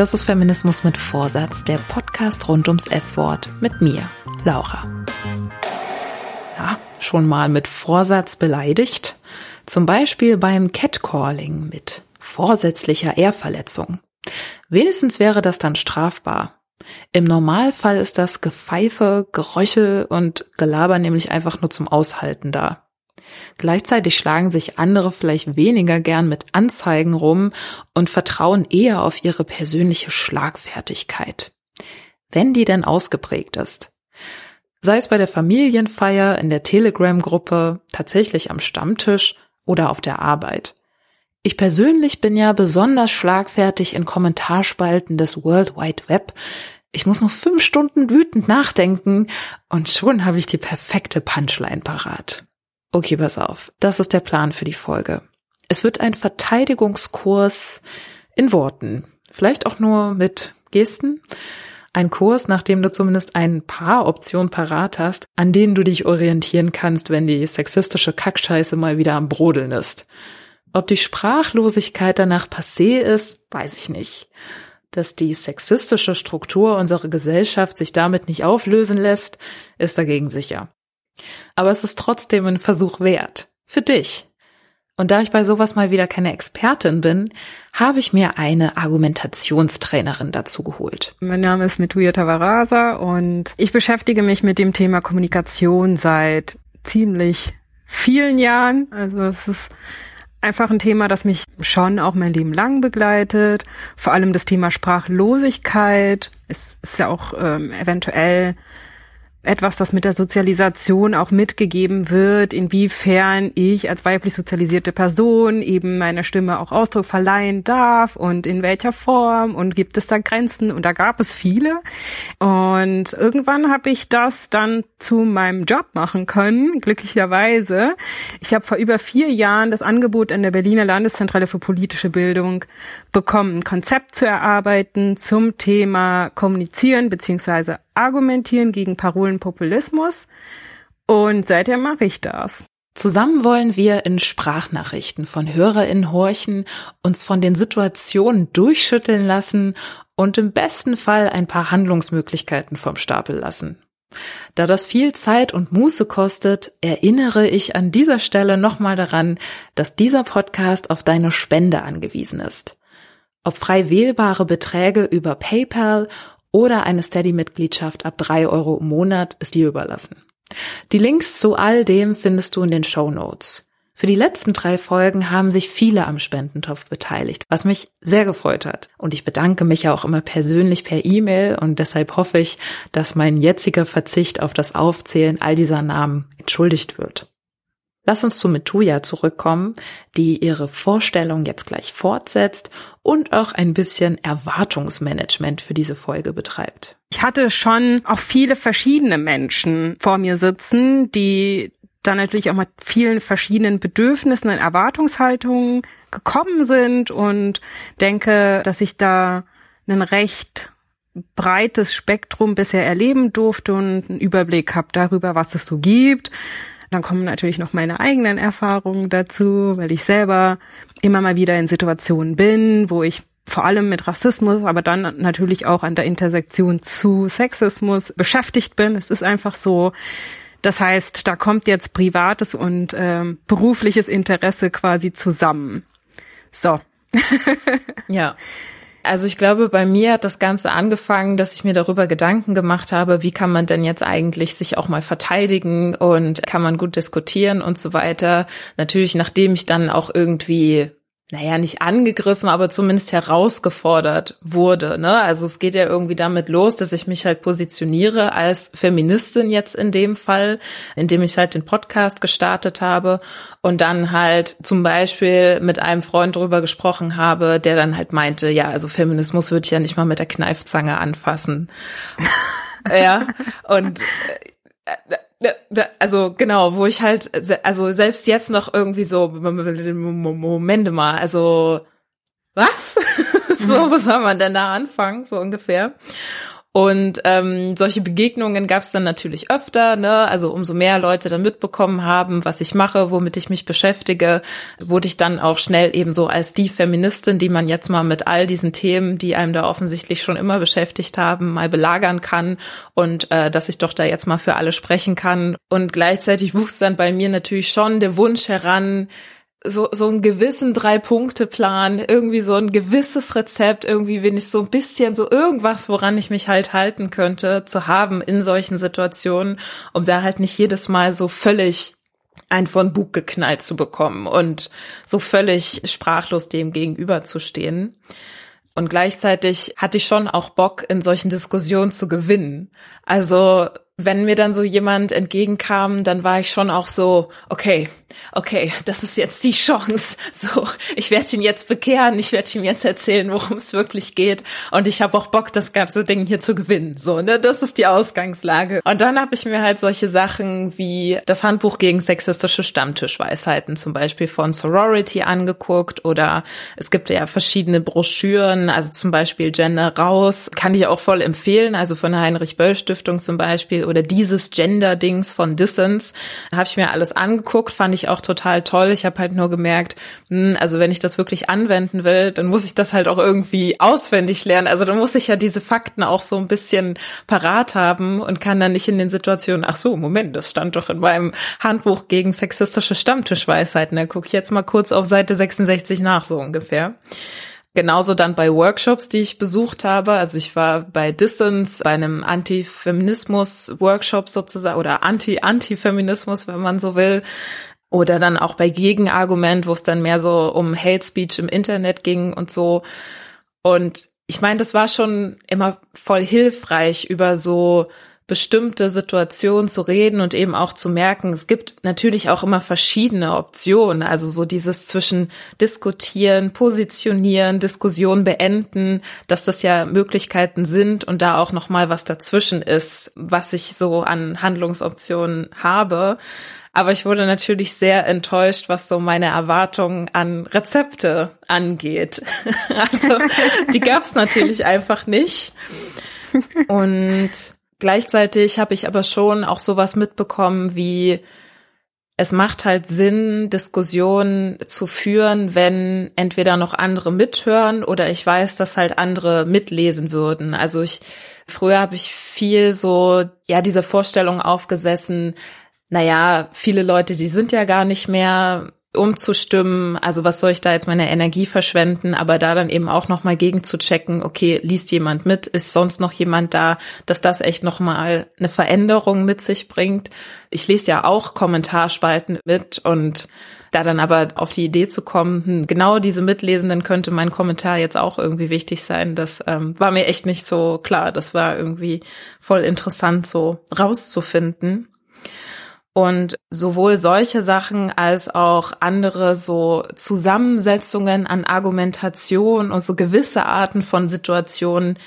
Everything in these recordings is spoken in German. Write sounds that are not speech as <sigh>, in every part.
Das ist Feminismus mit Vorsatz, der Podcast rund ums F-Wort mit mir, Laura. Ja, schon mal mit Vorsatz beleidigt? Zum Beispiel beim Catcalling mit vorsätzlicher Ehrverletzung. Wenigstens wäre das dann strafbar. Im Normalfall ist das Gepfeife, Geröchel und Gelaber nämlich einfach nur zum Aushalten da. Gleichzeitig schlagen sich andere vielleicht weniger gern mit Anzeigen rum und vertrauen eher auf ihre persönliche Schlagfertigkeit. Wenn die denn ausgeprägt ist. Sei es bei der Familienfeier, in der Telegram-Gruppe, tatsächlich am Stammtisch oder auf der Arbeit. Ich persönlich bin ja besonders schlagfertig in Kommentarspalten des World Wide Web. Ich muss nur fünf Stunden wütend nachdenken und schon habe ich die perfekte Punchline parat. Okay, pass auf. Das ist der Plan für die Folge. Es wird ein Verteidigungskurs in Worten. Vielleicht auch nur mit Gesten. Ein Kurs, nach dem du zumindest ein paar Optionen parat hast, an denen du dich orientieren kannst, wenn die sexistische Kackscheiße mal wieder am Brodeln ist. Ob die Sprachlosigkeit danach passé ist, weiß ich nicht. Dass die sexistische Struktur unserer Gesellschaft sich damit nicht auflösen lässt, ist dagegen sicher. Aber es ist trotzdem ein Versuch wert. Für dich. Und da ich bei sowas mal wieder keine Expertin bin, habe ich mir eine Argumentationstrainerin dazu geholt. Mein Name ist Metuya Tavarasa und ich beschäftige mich mit dem Thema Kommunikation seit ziemlich vielen Jahren. Also es ist einfach ein Thema, das mich schon auch mein Leben lang begleitet. Vor allem das Thema Sprachlosigkeit. Es ist ja auch ähm, eventuell etwas, das mit der Sozialisation auch mitgegeben wird, inwiefern ich als weiblich sozialisierte Person eben meiner Stimme auch Ausdruck verleihen darf und in welcher Form und gibt es da Grenzen und da gab es viele und irgendwann habe ich das dann zu meinem Job machen können, glücklicherweise. Ich habe vor über vier Jahren das Angebot an der Berliner Landeszentrale für politische Bildung bekommen, ein Konzept zu erarbeiten zum Thema Kommunizieren beziehungsweise Argumentieren gegen Parolenpopulismus. Und seither mache ich das. Zusammen wollen wir in Sprachnachrichten von HörerInnen horchen, uns von den Situationen durchschütteln lassen und im besten Fall ein paar Handlungsmöglichkeiten vom Stapel lassen. Da das viel Zeit und Muße kostet, erinnere ich an dieser Stelle nochmal daran, dass dieser Podcast auf deine Spende angewiesen ist. Ob frei wählbare Beträge über PayPal oder eine Steady-Mitgliedschaft ab drei Euro im Monat ist dir überlassen. Die Links zu all dem findest du in den Show Notes. Für die letzten drei Folgen haben sich viele am Spendentopf beteiligt, was mich sehr gefreut hat. Und ich bedanke mich ja auch immer persönlich per E-Mail und deshalb hoffe ich, dass mein jetziger Verzicht auf das Aufzählen all dieser Namen entschuldigt wird. Lass uns zu Metuja zurückkommen, die ihre Vorstellung jetzt gleich fortsetzt und auch ein bisschen Erwartungsmanagement für diese Folge betreibt. Ich hatte schon auch viele verschiedene Menschen vor mir sitzen, die dann natürlich auch mit vielen verschiedenen Bedürfnissen und Erwartungshaltungen gekommen sind und denke, dass ich da ein recht breites Spektrum bisher erleben durfte und einen Überblick habe darüber, was es so gibt. Dann kommen natürlich noch meine eigenen Erfahrungen dazu, weil ich selber immer mal wieder in Situationen bin, wo ich vor allem mit Rassismus, aber dann natürlich auch an der Intersektion zu Sexismus beschäftigt bin. Es ist einfach so. Das heißt, da kommt jetzt privates und ähm, berufliches Interesse quasi zusammen. So. <laughs> ja. Also ich glaube, bei mir hat das Ganze angefangen, dass ich mir darüber Gedanken gemacht habe, wie kann man denn jetzt eigentlich sich auch mal verteidigen und kann man gut diskutieren und so weiter. Natürlich, nachdem ich dann auch irgendwie naja, nicht angegriffen, aber zumindest herausgefordert wurde. Ne? Also es geht ja irgendwie damit los, dass ich mich halt positioniere als Feministin jetzt in dem Fall, indem ich halt den Podcast gestartet habe und dann halt zum Beispiel mit einem Freund drüber gesprochen habe, der dann halt meinte, ja, also Feminismus würde ich ja nicht mal mit der Kneifzange anfassen. <laughs> ja, und äh, also genau, wo ich halt, also selbst jetzt noch irgendwie so, Momente mal, also was? <laughs> so, mhm. was soll man denn da anfangen, so ungefähr? Und ähm, solche Begegnungen gab es dann natürlich öfter, ne? Also umso mehr Leute dann mitbekommen haben, was ich mache, womit ich mich beschäftige, wurde ich dann auch schnell eben so als die Feministin, die man jetzt mal mit all diesen Themen, die einem da offensichtlich schon immer beschäftigt haben, mal belagern kann und äh, dass ich doch da jetzt mal für alle sprechen kann. Und gleichzeitig wuchs dann bei mir natürlich schon der Wunsch heran, so, so einen gewissen Drei-Punkte-Plan, irgendwie so ein gewisses Rezept, irgendwie ich so ein bisschen so irgendwas, woran ich mich halt halten könnte, zu haben in solchen Situationen, um da halt nicht jedes Mal so völlig ein von Bug geknallt zu bekommen und so völlig sprachlos dem gegenüber zu stehen. Und gleichzeitig hatte ich schon auch Bock, in solchen Diskussionen zu gewinnen. Also wenn mir dann so jemand entgegenkam, dann war ich schon auch so, okay, okay, das ist jetzt die Chance. So, ich werde ihn jetzt bekehren, ich werde ihm jetzt erzählen, worum es wirklich geht. Und ich habe auch Bock, das ganze Ding hier zu gewinnen. So, ne, das ist die Ausgangslage. Und dann habe ich mir halt solche Sachen wie das Handbuch gegen sexistische Stammtischweisheiten zum Beispiel von Sorority angeguckt oder es gibt ja verschiedene Broschüren, also zum Beispiel Gender raus, kann ich auch voll empfehlen, also von der Heinrich Böll Stiftung zum Beispiel oder dieses Gender-Dings von Dissens. Habe ich mir alles angeguckt, fand ich auch total toll. Ich habe halt nur gemerkt, hm, also wenn ich das wirklich anwenden will, dann muss ich das halt auch irgendwie auswendig lernen. Also dann muss ich ja diese Fakten auch so ein bisschen parat haben und kann dann nicht in den Situationen, ach so, Moment, das stand doch in meinem Handbuch gegen sexistische Stammtischweisheiten. Da gucke ich jetzt mal kurz auf Seite 66 nach, so ungefähr. Genauso dann bei Workshops, die ich besucht habe. Also ich war bei Distance, bei einem Anti-Feminismus-Workshop sozusagen oder Anti-Anti-Feminismus, wenn man so will. Oder dann auch bei Gegenargument, wo es dann mehr so um Hate Speech im Internet ging und so. Und ich meine, das war schon immer voll hilfreich, über so bestimmte Situationen zu reden und eben auch zu merken, es gibt natürlich auch immer verschiedene Optionen. Also so dieses zwischen diskutieren, positionieren, Diskussion beenden, dass das ja Möglichkeiten sind und da auch noch mal was dazwischen ist, was ich so an Handlungsoptionen habe. Aber ich wurde natürlich sehr enttäuscht, was so meine Erwartungen an Rezepte angeht. <laughs> also die gab es natürlich einfach nicht. Und Gleichzeitig habe ich aber schon auch sowas mitbekommen wie, es macht halt Sinn, Diskussionen zu führen, wenn entweder noch andere mithören oder ich weiß, dass halt andere mitlesen würden. Also ich, früher habe ich viel so, ja, diese Vorstellung aufgesessen, naja, viele Leute, die sind ja gar nicht mehr umzustimmen, also was soll ich da jetzt meine Energie verschwenden, aber da dann eben auch nochmal gegen zu checken, okay, liest jemand mit, ist sonst noch jemand da, dass das echt nochmal eine Veränderung mit sich bringt. Ich lese ja auch Kommentarspalten mit und da dann aber auf die Idee zu kommen, hm, genau diese Mitlesenden könnte mein Kommentar jetzt auch irgendwie wichtig sein, das ähm, war mir echt nicht so klar. Das war irgendwie voll interessant so rauszufinden. Und sowohl solche Sachen als auch andere so Zusammensetzungen an Argumentation und so gewisse Arten von Situationen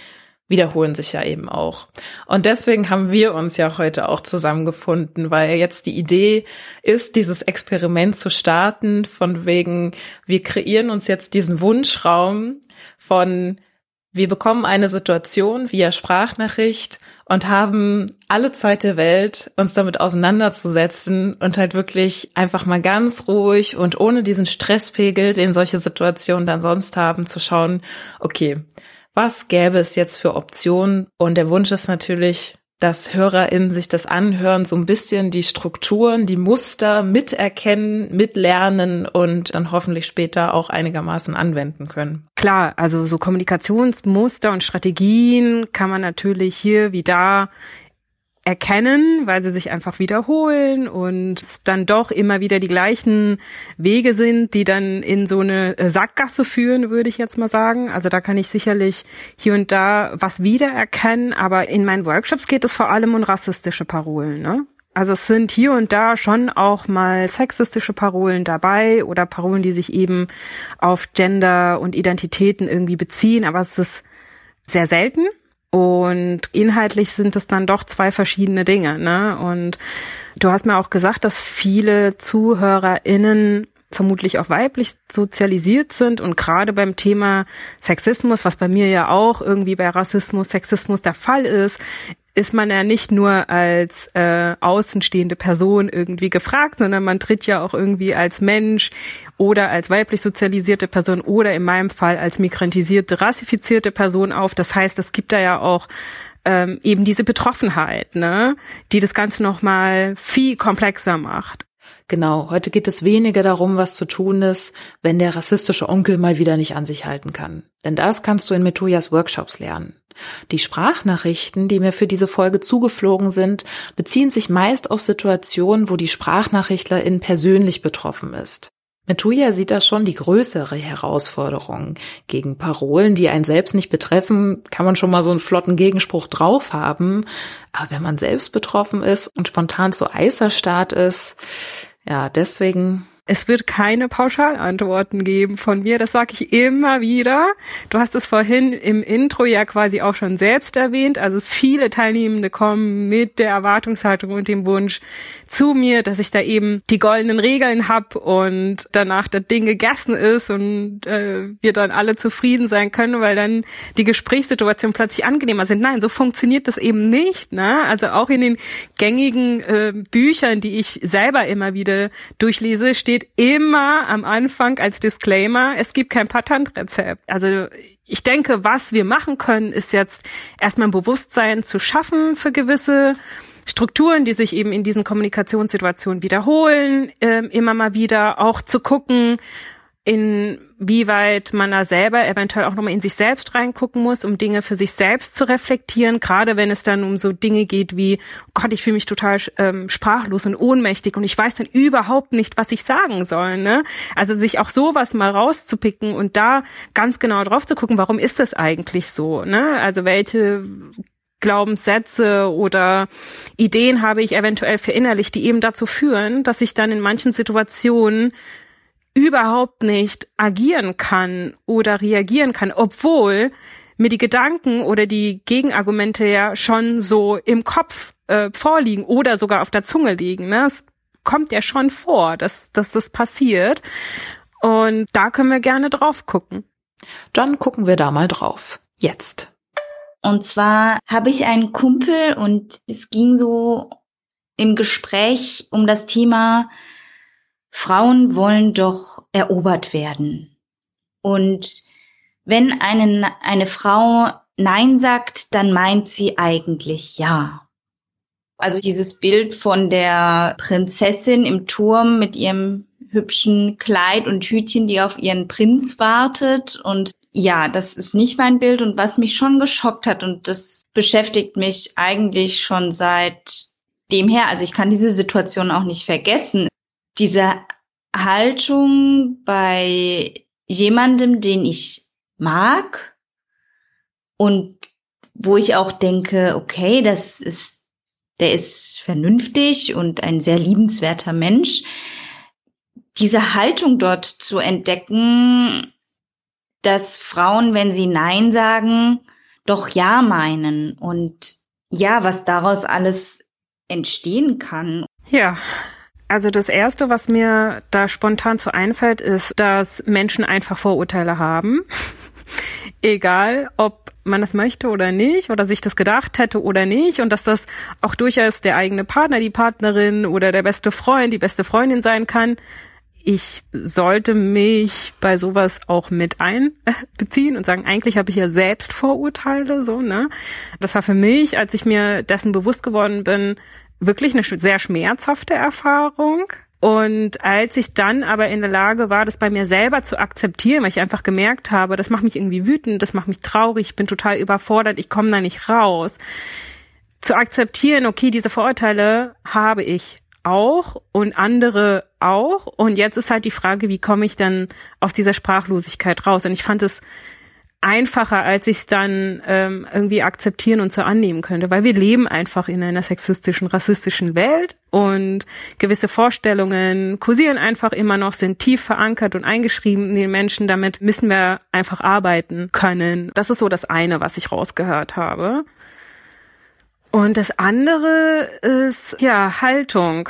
wiederholen sich ja eben auch. Und deswegen haben wir uns ja heute auch zusammengefunden, weil jetzt die Idee ist, dieses Experiment zu starten, von wegen, wir kreieren uns jetzt diesen Wunschraum von wir bekommen eine Situation via Sprachnachricht und haben alle Zeit der Welt, uns damit auseinanderzusetzen und halt wirklich einfach mal ganz ruhig und ohne diesen Stresspegel, den solche Situationen dann sonst haben, zu schauen, okay, was gäbe es jetzt für Optionen? Und der Wunsch ist natürlich, dass HörerInnen sich das anhören, so ein bisschen die Strukturen, die Muster miterkennen, mitlernen und dann hoffentlich später auch einigermaßen anwenden können. klar, also so Kommunikationsmuster und Strategien kann man natürlich hier wie da erkennen, weil sie sich einfach wiederholen und dann doch immer wieder die gleichen Wege sind, die dann in so eine äh, Sackgasse führen, würde ich jetzt mal sagen. Also da kann ich sicherlich hier und da was wiedererkennen, aber in meinen Workshops geht es vor allem um rassistische Parolen. Ne? Also es sind hier und da schon auch mal sexistische Parolen dabei oder Parolen, die sich eben auf Gender und Identitäten irgendwie beziehen, aber es ist sehr selten. Und inhaltlich sind es dann doch zwei verschiedene Dinge. Ne? Und du hast mir auch gesagt, dass viele ZuhörerInnen vermutlich auch weiblich sozialisiert sind und gerade beim Thema Sexismus, was bei mir ja auch irgendwie bei Rassismus, Sexismus der Fall ist, ist man ja nicht nur als äh, außenstehende Person irgendwie gefragt, sondern man tritt ja auch irgendwie als Mensch oder als weiblich sozialisierte Person oder in meinem Fall als migrantisierte, rassifizierte Person auf. Das heißt, es gibt da ja auch ähm, eben diese Betroffenheit, ne, die das Ganze nochmal viel komplexer macht. Genau, heute geht es weniger darum, was zu tun ist, wenn der rassistische Onkel mal wieder nicht an sich halten kann. Denn das kannst du in Metoyas Workshops lernen. Die Sprachnachrichten, die mir für diese Folge zugeflogen sind, beziehen sich meist auf Situationen, wo die Sprachnachrichtlerin persönlich betroffen ist. Metuja sieht da schon die größere Herausforderung. Gegen Parolen, die einen selbst nicht betreffen, kann man schon mal so einen flotten Gegenspruch drauf haben. Aber wenn man selbst betroffen ist und spontan zu Eiserstart ist, ja, deswegen es wird keine Pauschalantworten geben von mir, das sage ich immer wieder. Du hast es vorhin im Intro ja quasi auch schon selbst erwähnt. Also viele Teilnehmende kommen mit der Erwartungshaltung und dem Wunsch zu mir, dass ich da eben die goldenen Regeln hab und danach das Ding gegessen ist und äh, wir dann alle zufrieden sein können, weil dann die Gesprächssituation plötzlich angenehmer sind. Nein, so funktioniert das eben nicht. Ne? Also auch in den gängigen äh, Büchern, die ich selber immer wieder durchlese, steht immer am Anfang als Disclaimer, es gibt kein Patentrezept. Also ich denke, was wir machen können, ist jetzt erstmal ein Bewusstsein zu schaffen für gewisse Strukturen, die sich eben in diesen Kommunikationssituationen wiederholen, äh, immer mal wieder auch zu gucken, inwieweit man da selber eventuell auch nochmal in sich selbst reingucken muss, um Dinge für sich selbst zu reflektieren, gerade wenn es dann um so Dinge geht wie, oh Gott, ich fühle mich total ähm, sprachlos und ohnmächtig und ich weiß dann überhaupt nicht, was ich sagen soll. Ne? Also sich auch sowas mal rauszupicken und da ganz genau drauf zu gucken, warum ist das eigentlich so? Ne? Also welche Glaubenssätze oder Ideen habe ich eventuell verinnerlicht, die eben dazu führen, dass ich dann in manchen Situationen überhaupt nicht agieren kann oder reagieren kann, obwohl mir die Gedanken oder die Gegenargumente ja schon so im Kopf äh, vorliegen oder sogar auf der Zunge liegen. Ne? Es kommt ja schon vor, dass, dass das passiert. Und da können wir gerne drauf gucken. Dann gucken wir da mal drauf. Jetzt. Und zwar habe ich einen Kumpel und es ging so im Gespräch um das Thema Frauen wollen doch erobert werden. Und wenn eine, eine Frau Nein sagt, dann meint sie eigentlich Ja. Also dieses Bild von der Prinzessin im Turm mit ihrem hübschen Kleid und Hütchen, die auf ihren Prinz wartet. Und ja, das ist nicht mein Bild. Und was mich schon geschockt hat, und das beschäftigt mich eigentlich schon seit dem her, also ich kann diese Situation auch nicht vergessen, diese Haltung bei jemandem, den ich mag und wo ich auch denke, okay, das ist, der ist vernünftig und ein sehr liebenswerter Mensch. Diese Haltung dort zu entdecken, dass Frauen, wenn sie Nein sagen, doch Ja meinen und ja, was daraus alles entstehen kann. Ja, also das Erste, was mir da spontan zu einfällt, ist, dass Menschen einfach Vorurteile haben. <laughs> Egal, ob man das möchte oder nicht, oder sich das gedacht hätte oder nicht, und dass das auch durchaus der eigene Partner, die Partnerin oder der beste Freund, die beste Freundin sein kann. Ich sollte mich bei sowas auch mit einbeziehen und sagen, eigentlich habe ich ja selbst Vorurteile, so, ne? Das war für mich, als ich mir dessen bewusst geworden bin, wirklich eine sehr schmerzhafte Erfahrung. Und als ich dann aber in der Lage war, das bei mir selber zu akzeptieren, weil ich einfach gemerkt habe, das macht mich irgendwie wütend, das macht mich traurig, ich bin total überfordert, ich komme da nicht raus. Zu akzeptieren, okay, diese Vorurteile habe ich auch und andere auch. Und jetzt ist halt die Frage, wie komme ich dann aus dieser Sprachlosigkeit raus? Und ich fand es einfacher, als ich es dann ähm, irgendwie akzeptieren und so annehmen könnte, weil wir leben einfach in einer sexistischen, rassistischen Welt und gewisse Vorstellungen kursieren einfach immer noch, sind tief verankert und eingeschrieben in den Menschen. Damit müssen wir einfach arbeiten können. Das ist so das eine, was ich rausgehört habe. Und das andere ist ja Haltung.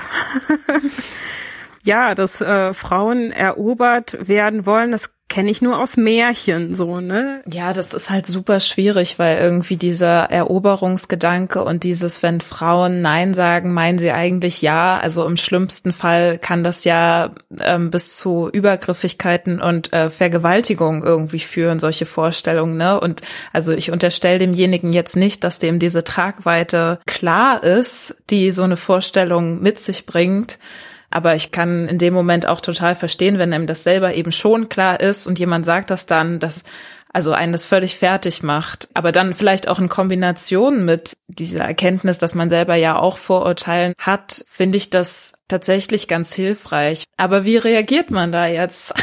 <laughs> ja, dass äh, Frauen erobert werden wollen, das kenne ich nur aus Märchen so, ne? Ja, das ist halt super schwierig, weil irgendwie dieser Eroberungsgedanke und dieses, wenn Frauen Nein sagen, meinen sie eigentlich ja. Also im schlimmsten Fall kann das ja ähm, bis zu Übergriffigkeiten und äh, Vergewaltigung irgendwie führen, solche Vorstellungen, ne? Und also ich unterstelle demjenigen jetzt nicht, dass dem diese Tragweite klar ist, die so eine Vorstellung mit sich bringt. Aber ich kann in dem Moment auch total verstehen, wenn einem das selber eben schon klar ist und jemand sagt das dann, dass also einen das völlig fertig macht. Aber dann vielleicht auch in Kombination mit dieser Erkenntnis, dass man selber ja auch Vorurteilen hat, finde ich das tatsächlich ganz hilfreich. Aber wie reagiert man da jetzt?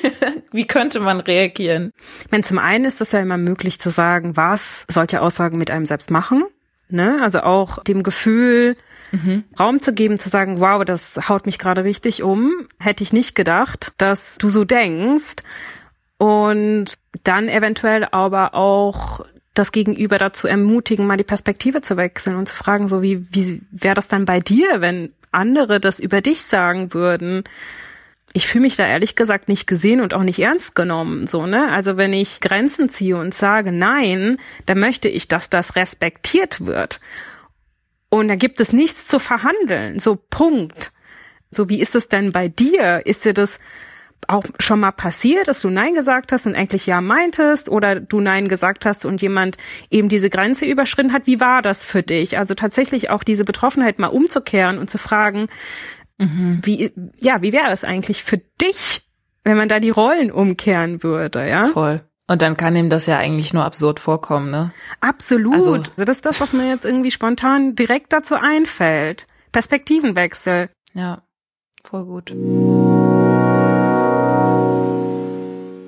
<laughs> wie könnte man reagieren? Ich meine, zum einen ist es ja immer möglich zu sagen, was solche Aussagen mit einem selbst machen. Ne? Also auch dem Gefühl, mhm. Raum zu geben, zu sagen, wow, das haut mich gerade richtig um, hätte ich nicht gedacht, dass du so denkst. Und dann eventuell aber auch das Gegenüber dazu ermutigen, mal die Perspektive zu wechseln und zu fragen, so wie, wie wäre das dann bei dir, wenn andere das über dich sagen würden? Ich fühle mich da ehrlich gesagt nicht gesehen und auch nicht ernst genommen, so, ne? Also wenn ich Grenzen ziehe und sage nein, dann möchte ich, dass das respektiert wird. Und da gibt es nichts zu verhandeln. So Punkt. So wie ist es denn bei dir? Ist dir das auch schon mal passiert, dass du Nein gesagt hast und eigentlich Ja meintest oder du Nein gesagt hast und jemand eben diese Grenze überschritten hat? Wie war das für dich? Also tatsächlich auch diese Betroffenheit mal umzukehren und zu fragen, mhm. wie, ja, wie wäre das eigentlich für dich, wenn man da die Rollen umkehren würde, ja? Voll. Und dann kann ihm das ja eigentlich nur absurd vorkommen, ne? Absolut. Also, also das ist das, was mir jetzt irgendwie spontan direkt dazu einfällt. Perspektivenwechsel. Ja, voll gut.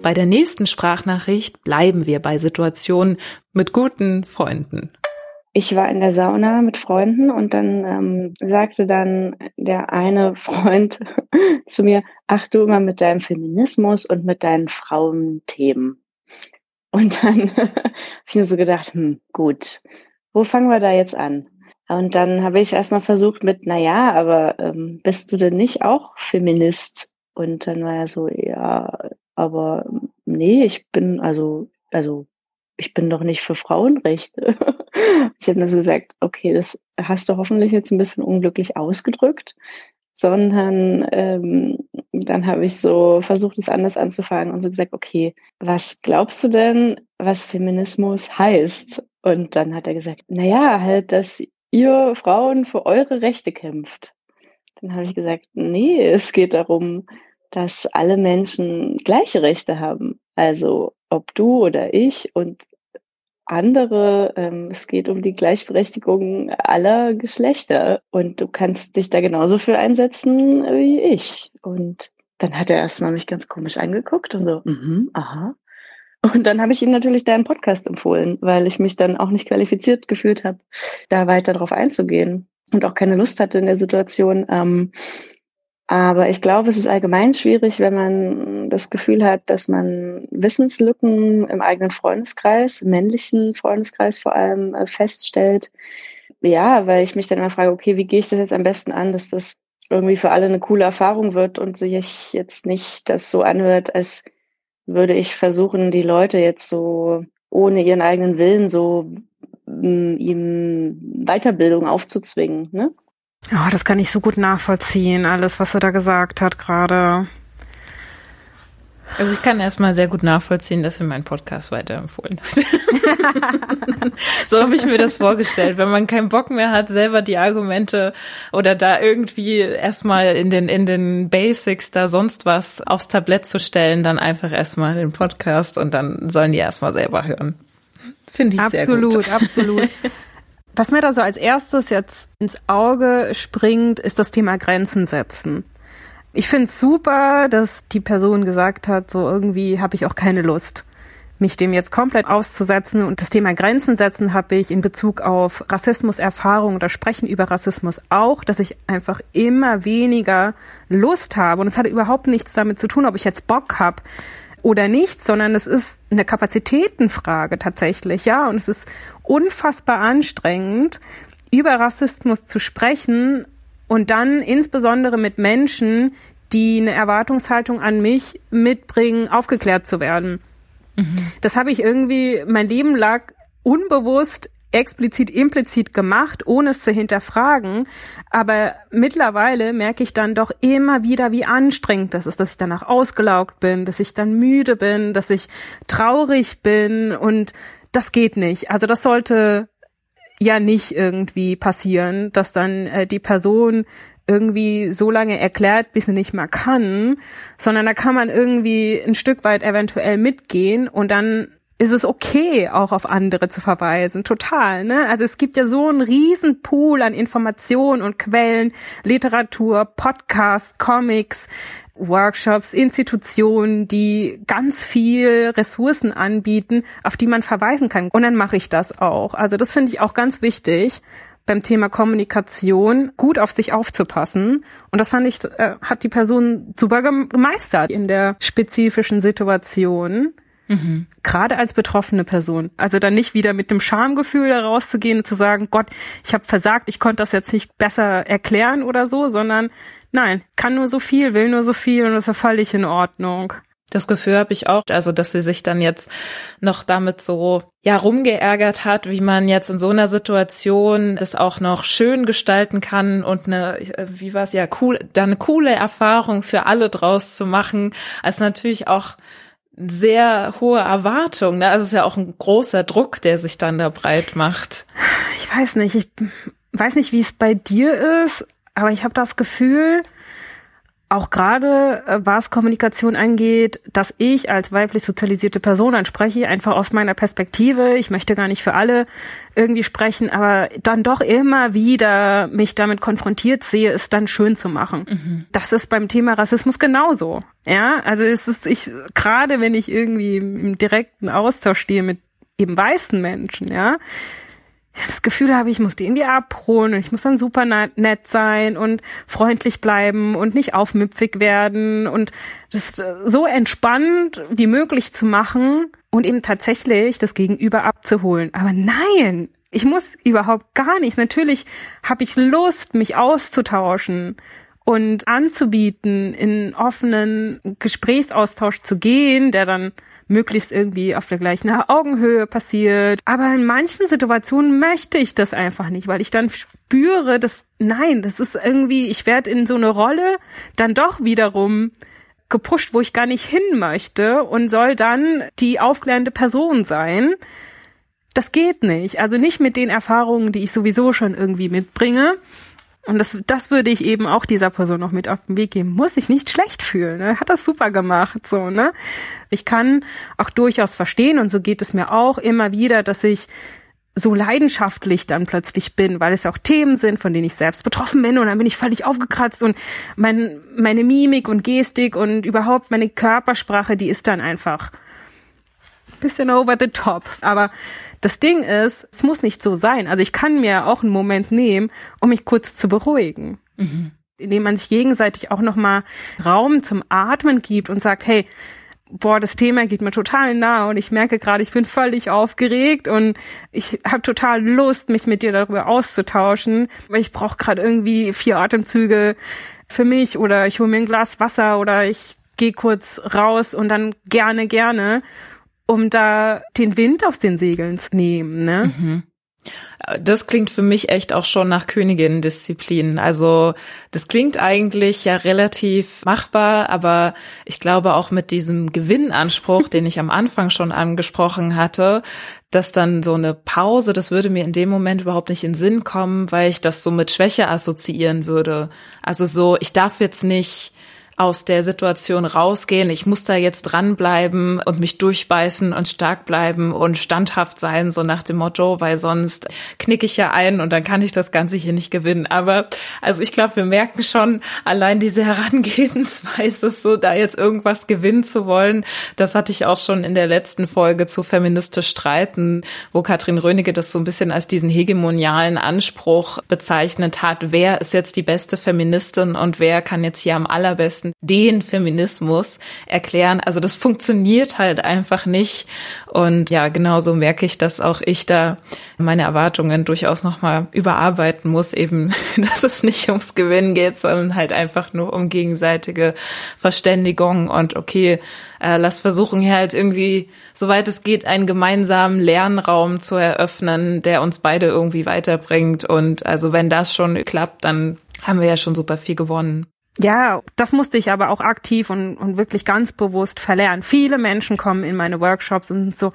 Bei der nächsten Sprachnachricht bleiben wir bei Situationen mit guten Freunden. Ich war in der Sauna mit Freunden und dann ähm, sagte dann der eine <laughs> Freund zu mir, ach du immer mit deinem Feminismus und mit deinen Frauenthemen. Und dann <laughs> habe ich mir so gedacht, hm, gut, wo fangen wir da jetzt an? Und dann habe ich erstmal versucht mit, na ja, aber ähm, bist du denn nicht auch Feminist? Und dann war er so, ja, aber nee, ich bin also, also ich bin doch nicht für Frauenrechte. <laughs> ich habe nur so gesagt, okay, das hast du hoffentlich jetzt ein bisschen unglücklich ausgedrückt sondern ähm, dann habe ich so versucht, es anders anzufangen und so gesagt, okay, was glaubst du denn, was Feminismus heißt? Und dann hat er gesagt, na ja, halt, dass ihr Frauen für eure Rechte kämpft. Dann habe ich gesagt, nee, es geht darum, dass alle Menschen gleiche Rechte haben. Also ob du oder ich und andere. Ähm, es geht um die Gleichberechtigung aller Geschlechter. Und du kannst dich da genauso für einsetzen wie ich. Und dann hat er erstmal mich ganz komisch angeguckt und so, mhm, aha. Und dann habe ich ihm natürlich deinen Podcast empfohlen, weil ich mich dann auch nicht qualifiziert gefühlt habe, da weiter drauf einzugehen und auch keine Lust hatte in der Situation, ähm, aber ich glaube, es ist allgemein schwierig, wenn man das Gefühl hat, dass man Wissenslücken im eigenen Freundeskreis, im männlichen Freundeskreis vor allem, äh, feststellt. Ja, weil ich mich dann immer frage, okay, wie gehe ich das jetzt am besten an, dass das irgendwie für alle eine coole Erfahrung wird und sich jetzt nicht das so anhört, als würde ich versuchen, die Leute jetzt so ohne ihren eigenen Willen so mm, ihm Weiterbildung aufzuzwingen. Ne? Oh, das kann ich so gut nachvollziehen, alles, was er da gesagt hat gerade. Also ich kann erstmal sehr gut nachvollziehen, dass ihr meinen Podcast weiterempfohlen habt. <laughs> so habe ich mir das vorgestellt. Wenn man keinen Bock mehr hat, selber die Argumente oder da irgendwie erstmal in den, in den Basics da sonst was aufs Tablett zu stellen, dann einfach erstmal den Podcast und dann sollen die erstmal selber hören. Finde ich absolut, sehr gut. Absolut, absolut. <laughs> Was mir da so als erstes jetzt ins Auge springt, ist das Thema Grenzen setzen. Ich finde es super, dass die Person gesagt hat, so irgendwie habe ich auch keine Lust, mich dem jetzt komplett auszusetzen. Und das Thema Grenzen setzen habe ich in Bezug auf Rassismuserfahrung oder Sprechen über Rassismus auch, dass ich einfach immer weniger Lust habe. Und es hat überhaupt nichts damit zu tun, ob ich jetzt Bock habe oder nicht, sondern es ist eine Kapazitätenfrage tatsächlich, ja. Und es ist unfassbar anstrengend, über Rassismus zu sprechen, und dann insbesondere mit Menschen, die eine Erwartungshaltung an mich mitbringen, aufgeklärt zu werden. Mhm. Das habe ich irgendwie mein Leben lang unbewusst explizit, implizit gemacht, ohne es zu hinterfragen. Aber mittlerweile merke ich dann doch immer wieder, wie anstrengend das ist, dass ich danach ausgelaugt bin, dass ich dann müde bin, dass ich traurig bin und das geht nicht. Also das sollte ja nicht irgendwie passieren, dass dann äh, die Person irgendwie so lange erklärt, bis sie nicht mehr kann, sondern da kann man irgendwie ein Stück weit eventuell mitgehen und dann ist es okay, auch auf andere zu verweisen. Total, ne? Also es gibt ja so einen riesen Pool an Informationen und Quellen, Literatur, Podcasts, Comics, Workshops, Institutionen, die ganz viel Ressourcen anbieten, auf die man verweisen kann. Und dann mache ich das auch. Also das finde ich auch ganz wichtig beim Thema Kommunikation gut auf sich aufzupassen. Und das fand ich, äh, hat die Person super gemeistert in der spezifischen Situation. Mhm. Gerade als betroffene Person. Also dann nicht wieder mit dem Schamgefühl da rauszugehen und zu sagen, Gott, ich habe versagt, ich konnte das jetzt nicht besser erklären oder so, sondern nein, kann nur so viel, will nur so viel und das ist völlig in Ordnung. Das Gefühl habe ich auch, also dass sie sich dann jetzt noch damit so ja rumgeärgert hat, wie man jetzt in so einer Situation das auch noch schön gestalten kann und eine wie war es ja cool, da eine coole Erfahrung für alle draus zu machen, als natürlich auch sehr hohe Erwartung. Ne? Also es ist ja auch ein großer Druck, der sich dann da breit macht. Ich weiß nicht, ich weiß nicht, wie es bei dir ist, aber ich habe das Gefühl, auch gerade äh, was Kommunikation angeht, dass ich als weiblich sozialisierte Person anspreche, einfach aus meiner Perspektive. Ich möchte gar nicht für alle irgendwie sprechen, aber dann doch immer wieder mich damit konfrontiert sehe, es dann schön zu machen. Mhm. Das ist beim Thema Rassismus genauso. Ja, also es ist ich gerade wenn ich irgendwie im direkten Austausch stehe mit eben weißen Menschen, ja, das Gefühl habe, ich muss die irgendwie abholen und ich muss dann super nett sein und freundlich bleiben und nicht aufmüpfig werden und das so entspannt wie möglich zu machen und eben tatsächlich das Gegenüber abzuholen. Aber nein, ich muss überhaupt gar nicht. Natürlich habe ich Lust, mich auszutauschen und anzubieten, in offenen Gesprächsaustausch zu gehen, der dann möglichst irgendwie auf der gleichen Augenhöhe passiert. Aber in manchen Situationen möchte ich das einfach nicht, weil ich dann spüre, dass nein, das ist irgendwie, ich werde in so eine Rolle dann doch wiederum gepusht, wo ich gar nicht hin möchte und soll dann die aufklärende Person sein. Das geht nicht. Also nicht mit den Erfahrungen, die ich sowieso schon irgendwie mitbringe. Und das, das würde ich eben auch dieser Person noch mit auf den Weg geben. Muss sich nicht schlecht fühlen. Ne? Hat das super gemacht. So, ne? Ich kann auch durchaus verstehen, und so geht es mir auch immer wieder, dass ich so leidenschaftlich dann plötzlich bin, weil es ja auch Themen sind, von denen ich selbst betroffen bin und dann bin ich völlig aufgekratzt und mein, meine Mimik und Gestik und überhaupt meine Körpersprache, die ist dann einfach bisschen over the top. Aber das Ding ist, es muss nicht so sein. Also ich kann mir auch einen Moment nehmen, um mich kurz zu beruhigen. Mhm. Indem man sich gegenseitig auch nochmal Raum zum Atmen gibt und sagt, hey, boah, das Thema geht mir total nah und ich merke gerade, ich bin völlig aufgeregt und ich habe total Lust, mich mit dir darüber auszutauschen, weil ich brauche gerade irgendwie vier Atemzüge für mich oder ich hole mir ein Glas Wasser oder ich gehe kurz raus und dann gerne, gerne um da den Wind aus den Segeln zu nehmen. Ne? Mhm. Das klingt für mich echt auch schon nach Königin-Disziplin. Also das klingt eigentlich ja relativ machbar, aber ich glaube auch mit diesem Gewinnanspruch, den ich am Anfang schon angesprochen hatte, dass dann so eine Pause, das würde mir in dem Moment überhaupt nicht in Sinn kommen, weil ich das so mit Schwäche assoziieren würde. Also so, ich darf jetzt nicht aus der Situation rausgehen. Ich muss da jetzt dranbleiben und mich durchbeißen und stark bleiben und standhaft sein, so nach dem Motto, weil sonst knicke ich ja ein und dann kann ich das Ganze hier nicht gewinnen. Aber also ich glaube, wir merken schon allein diese Herangehensweise, so da jetzt irgendwas gewinnen zu wollen, das hatte ich auch schon in der letzten Folge zu feministisch streiten, wo Katrin Rönecke das so ein bisschen als diesen hegemonialen Anspruch bezeichnet hat. Wer ist jetzt die beste Feministin und wer kann jetzt hier am allerbesten den Feminismus erklären. Also das funktioniert halt einfach nicht. Und ja, genauso merke ich, dass auch ich da meine Erwartungen durchaus nochmal überarbeiten muss, eben, <laughs> dass es nicht ums Gewinnen geht, sondern halt einfach nur um gegenseitige Verständigung und okay, äh, lass versuchen hier halt irgendwie, soweit es geht, einen gemeinsamen Lernraum zu eröffnen, der uns beide irgendwie weiterbringt. Und also wenn das schon klappt, dann haben wir ja schon super viel gewonnen. Ja, das musste ich aber auch aktiv und, und wirklich ganz bewusst verlernen. Viele Menschen kommen in meine Workshops und so,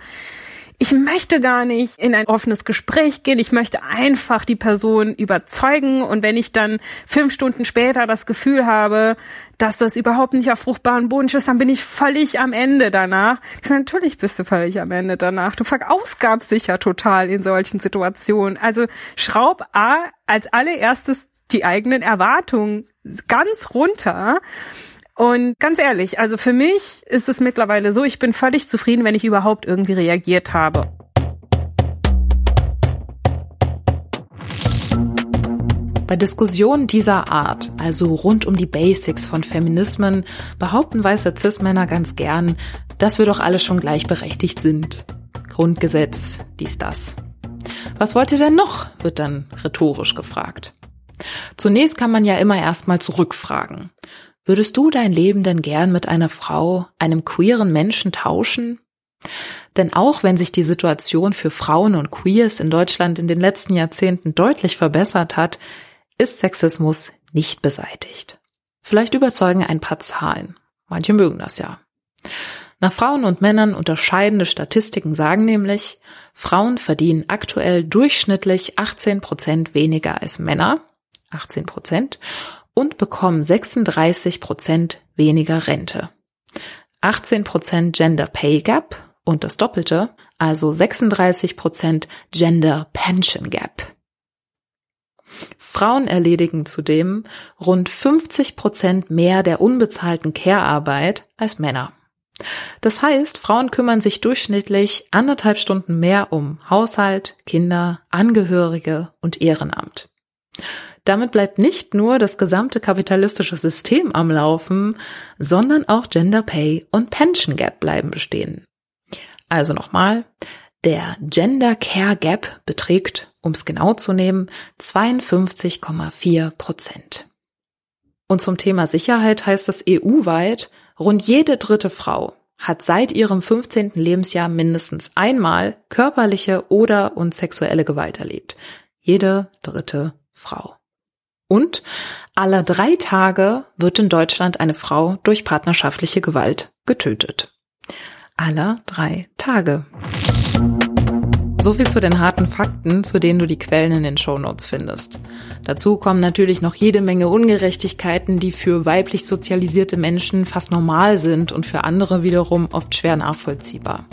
ich möchte gar nicht in ein offenes Gespräch gehen. Ich möchte einfach die Person überzeugen. Und wenn ich dann fünf Stunden später das Gefühl habe, dass das überhaupt nicht auf fruchtbaren Boden ist, dann bin ich völlig am Ende danach. Ich sage, natürlich bist du völlig am Ende danach. Du verausgabst dich ja total in solchen Situationen. Also schraub A als allererstes die eigenen Erwartungen ganz runter. Und ganz ehrlich, also für mich ist es mittlerweile so, ich bin völlig zufrieden, wenn ich überhaupt irgendwie reagiert habe. Bei Diskussionen dieser Art, also rund um die Basics von Feminismen, behaupten weiße Cis-Männer ganz gern, dass wir doch alle schon gleichberechtigt sind. Grundgesetz, dies, das. Was wollt ihr denn noch? wird dann rhetorisch gefragt. Zunächst kann man ja immer erstmal zurückfragen. Würdest du dein Leben denn gern mit einer Frau, einem queeren Menschen tauschen? Denn auch wenn sich die Situation für Frauen und Queers in Deutschland in den letzten Jahrzehnten deutlich verbessert hat, ist Sexismus nicht beseitigt. Vielleicht überzeugen ein paar Zahlen. Manche mögen das ja. Nach Frauen und Männern unterscheidende Statistiken sagen nämlich, Frauen verdienen aktuell durchschnittlich 18 Prozent weniger als Männer 18 Prozent, und bekommen 36 Prozent weniger Rente. 18 Prozent Gender Pay Gap und das Doppelte, also 36 Prozent Gender Pension Gap. Frauen erledigen zudem rund 50 Prozent mehr der unbezahlten Care-Arbeit als Männer. Das heißt, Frauen kümmern sich durchschnittlich anderthalb Stunden mehr um Haushalt, Kinder, Angehörige und Ehrenamt. Damit bleibt nicht nur das gesamte kapitalistische System am Laufen, sondern auch Gender Pay und Pension Gap bleiben bestehen. Also nochmal, der Gender Care Gap beträgt, um es genau zu nehmen, 52,4 Prozent. Und zum Thema Sicherheit heißt es EU-weit, rund jede dritte Frau hat seit ihrem 15. Lebensjahr mindestens einmal körperliche oder und sexuelle Gewalt erlebt. Jede dritte Frau. Und aller drei Tage wird in Deutschland eine Frau durch partnerschaftliche Gewalt getötet. Aller drei Tage. So viel zu den harten Fakten, zu denen du die Quellen in den Shownotes findest. Dazu kommen natürlich noch jede Menge Ungerechtigkeiten, die für weiblich sozialisierte Menschen fast normal sind und für andere wiederum oft schwer nachvollziehbar.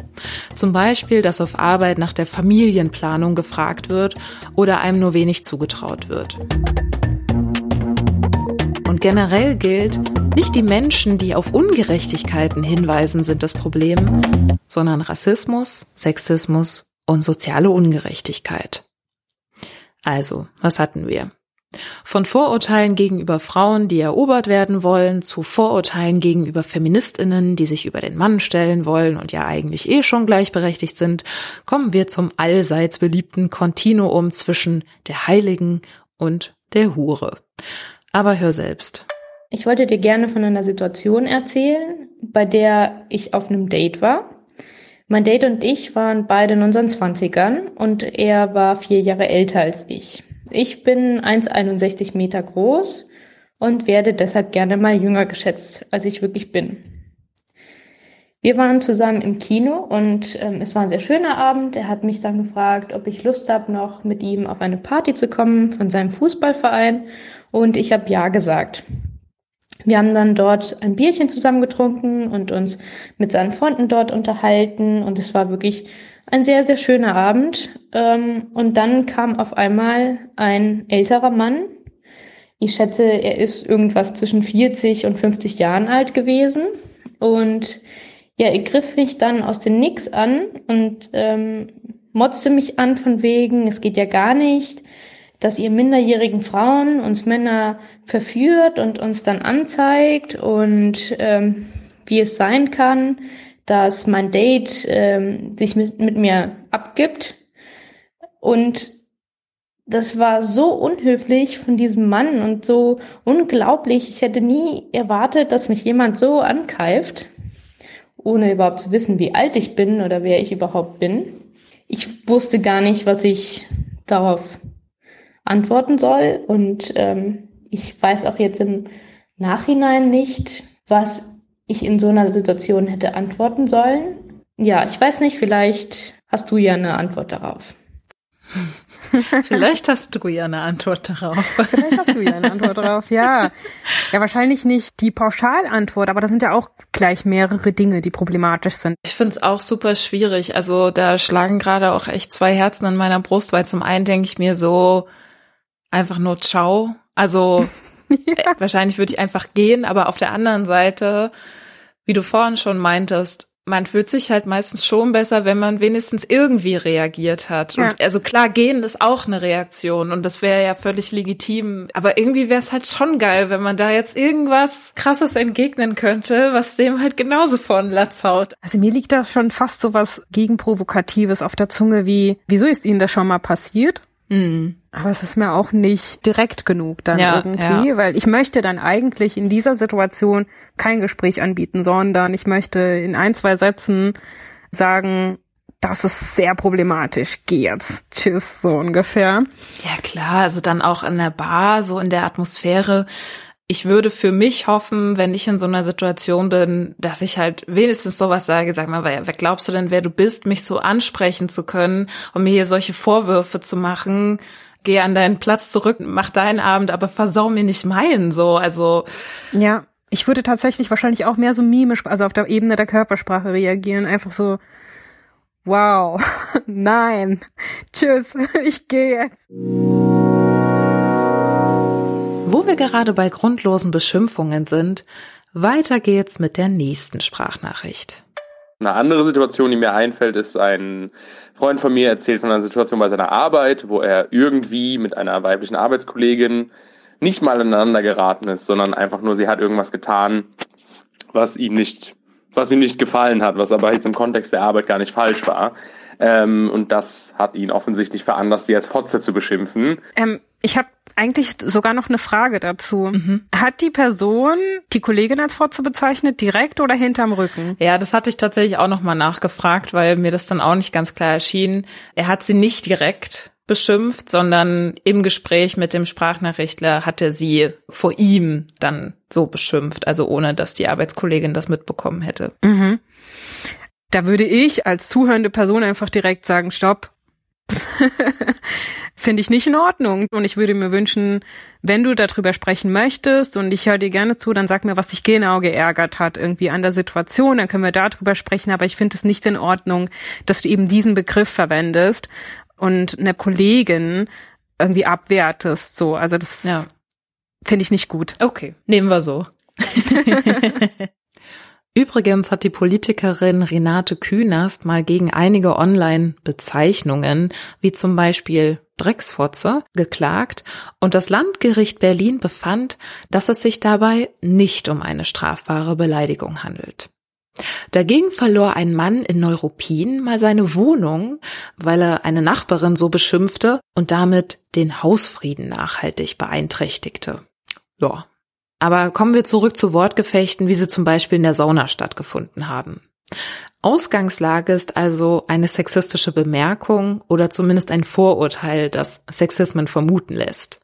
Zum Beispiel, dass auf Arbeit nach der Familienplanung gefragt wird oder einem nur wenig zugetraut wird. Generell gilt, nicht die Menschen, die auf Ungerechtigkeiten hinweisen, sind das Problem, sondern Rassismus, Sexismus und soziale Ungerechtigkeit. Also, was hatten wir? Von Vorurteilen gegenüber Frauen, die erobert werden wollen, zu Vorurteilen gegenüber Feministinnen, die sich über den Mann stellen wollen und ja eigentlich eh schon gleichberechtigt sind, kommen wir zum allseits beliebten Kontinuum zwischen der Heiligen und der Hure. Aber hör selbst. Ich wollte dir gerne von einer Situation erzählen, bei der ich auf einem Date war Mein Date und ich waren beide in unseren Zwanzigern und er war vier Jahre älter als ich. Ich bin 1,61 Meter groß und werde deshalb gerne mal jünger geschätzt, als ich wirklich bin. Wir waren zusammen im Kino und ähm, es war ein sehr schöner Abend. Er hat mich dann gefragt, ob ich Lust habe, noch mit ihm auf eine Party zu kommen von seinem Fußballverein und ich habe ja gesagt. Wir haben dann dort ein Bierchen zusammen getrunken und uns mit seinen Freunden dort unterhalten und es war wirklich ein sehr, sehr schöner Abend. Ähm, und dann kam auf einmal ein älterer Mann. Ich schätze, er ist irgendwas zwischen 40 und 50 Jahren alt gewesen. Und ja, er griff mich dann aus dem Nix an und ähm, motzte mich an von wegen, es geht ja gar nicht dass ihr minderjährigen Frauen uns Männer verführt und uns dann anzeigt und ähm, wie es sein kann, dass mein Date ähm, sich mit, mit mir abgibt. Und das war so unhöflich von diesem Mann und so unglaublich. Ich hätte nie erwartet, dass mich jemand so ankeift, ohne überhaupt zu wissen, wie alt ich bin oder wer ich überhaupt bin. Ich wusste gar nicht, was ich darauf antworten soll. Und ähm, ich weiß auch jetzt im Nachhinein nicht, was ich in so einer Situation hätte antworten sollen. Ja, ich weiß nicht, vielleicht hast du ja eine Antwort darauf. <laughs> Vielleicht hast du ja eine Antwort darauf. <laughs> Vielleicht hast du ja eine Antwort darauf, ja. Ja, wahrscheinlich nicht die Pauschalantwort, aber das sind ja auch gleich mehrere Dinge, die problematisch sind. Ich finde es auch super schwierig. Also da schlagen gerade auch echt zwei Herzen an meiner Brust, weil zum einen denke ich mir so, einfach nur ciao. Also ja. <laughs> Äh, wahrscheinlich würde ich einfach gehen, aber auf der anderen Seite, wie du vorhin schon meintest, man fühlt sich halt meistens schon besser, wenn man wenigstens irgendwie reagiert hat. Ja. Und also klar, gehen ist auch eine Reaktion und das wäre ja völlig legitim. Aber irgendwie wäre es halt schon geil, wenn man da jetzt irgendwas krasses entgegnen könnte, was dem halt genauso vor den Latz haut. Also mir liegt da schon fast so was Gegenprovokatives auf der Zunge wie, wieso ist Ihnen das schon mal passiert? Mhm. Aber es ist mir auch nicht direkt genug dann ja, irgendwie, ja. weil ich möchte dann eigentlich in dieser Situation kein Gespräch anbieten, sondern ich möchte in ein, zwei Sätzen sagen, das ist sehr problematisch. Geh jetzt. Tschüss, so ungefähr. Ja, klar. Also dann auch in der Bar, so in der Atmosphäre ich würde für mich hoffen, wenn ich in so einer Situation bin, dass ich halt wenigstens sowas sage, sag mal, wer, glaubst du denn, wer du bist, mich so ansprechen zu können und mir hier solche Vorwürfe zu machen, geh an deinen Platz zurück, mach deinen Abend, aber versau mir nicht meinen, so, also. Ja, ich würde tatsächlich wahrscheinlich auch mehr so mimisch, also auf der Ebene der Körpersprache reagieren, einfach so, wow, <laughs> nein, tschüss, <laughs> ich gehe jetzt. Wo wir gerade bei grundlosen Beschimpfungen sind, weiter geht's mit der nächsten Sprachnachricht. Eine andere Situation, die mir einfällt, ist ein Freund von mir erzählt von einer Situation bei seiner Arbeit, wo er irgendwie mit einer weiblichen Arbeitskollegin nicht mal aneinander geraten ist, sondern einfach nur, sie hat irgendwas getan, was ihm nicht, was ihm nicht gefallen hat, was aber jetzt im Kontext der Arbeit gar nicht falsch war. Ähm, und das hat ihn offensichtlich veranlasst, sie als Fotze zu beschimpfen. Ähm, ich habe eigentlich sogar noch eine Frage dazu. Mhm. Hat die Person die Kollegin als Fotze bezeichnet, direkt oder hinterm Rücken? Ja, das hatte ich tatsächlich auch nochmal nachgefragt, weil mir das dann auch nicht ganz klar erschien. Er hat sie nicht direkt beschimpft, sondern im Gespräch mit dem Sprachnachrichtler hat er sie vor ihm dann so beschimpft, also ohne dass die Arbeitskollegin das mitbekommen hätte. Mhm. Da würde ich als zuhörende Person einfach direkt sagen, stopp. <laughs> Finde ich nicht in Ordnung. Und ich würde mir wünschen, wenn du darüber sprechen möchtest und ich höre dir gerne zu, dann sag mir, was dich genau geärgert hat, irgendwie an der Situation, dann können wir darüber sprechen. Aber ich finde es nicht in Ordnung, dass du eben diesen Begriff verwendest und eine Kollegin irgendwie abwertest. So, also das ja. finde ich nicht gut. Okay, nehmen wir so. <laughs> Übrigens hat die Politikerin Renate Künast mal gegen einige Online-Bezeichnungen, wie zum Beispiel Drecksfotze, geklagt und das Landgericht Berlin befand, dass es sich dabei nicht um eine strafbare Beleidigung handelt. Dagegen verlor ein Mann in Neuruppin mal seine Wohnung, weil er eine Nachbarin so beschimpfte und damit den Hausfrieden nachhaltig beeinträchtigte. Ja, aber kommen wir zurück zu Wortgefechten, wie sie zum Beispiel in der Sauna stattgefunden haben. Ausgangslage ist also eine sexistische Bemerkung oder zumindest ein Vorurteil, das Sexismen vermuten lässt.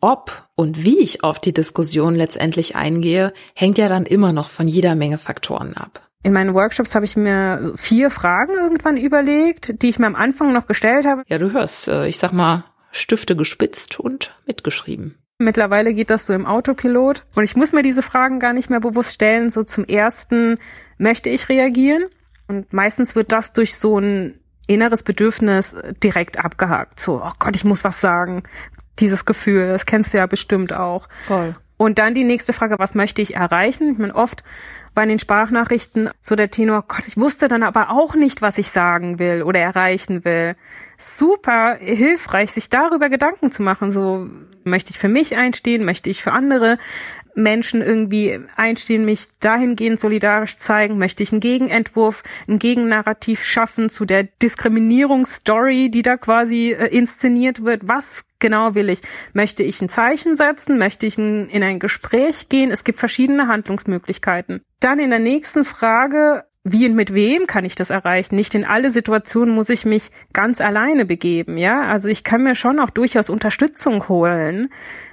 Ob und wie ich auf die Diskussion letztendlich eingehe, hängt ja dann immer noch von jeder Menge Faktoren ab. In meinen Workshops habe ich mir vier Fragen irgendwann überlegt, die ich mir am Anfang noch gestellt habe. Ja, du hörst, äh, ich sag mal, Stifte gespitzt und mitgeschrieben. Mittlerweile geht das so im Autopilot und ich muss mir diese Fragen gar nicht mehr bewusst stellen. So zum ersten, möchte ich reagieren? Und meistens wird das durch so ein inneres Bedürfnis direkt abgehakt. So, oh Gott, ich muss was sagen. Dieses Gefühl, das kennst du ja bestimmt auch. Voll. Und dann die nächste Frage, was möchte ich erreichen? Ich meine, oft bei den Sprachnachrichten so der Tenor, Gott, ich wusste dann aber auch nicht, was ich sagen will oder erreichen will. Super hilfreich, sich darüber Gedanken zu machen. So, möchte ich für mich einstehen? Möchte ich für andere Menschen irgendwie einstehen, mich dahingehend solidarisch zeigen? Möchte ich einen Gegenentwurf, ein Gegennarrativ schaffen zu der Diskriminierungsstory, die da quasi äh, inszeniert wird? Was genau will ich? Möchte ich ein Zeichen setzen? Möchte ich ein, in ein Gespräch gehen? Es gibt verschiedene Handlungsmöglichkeiten. Dann in der nächsten Frage, wie und mit wem kann ich das erreichen? Nicht in alle Situationen muss ich mich ganz alleine begeben, ja? Also ich kann mir schon auch durchaus Unterstützung holen.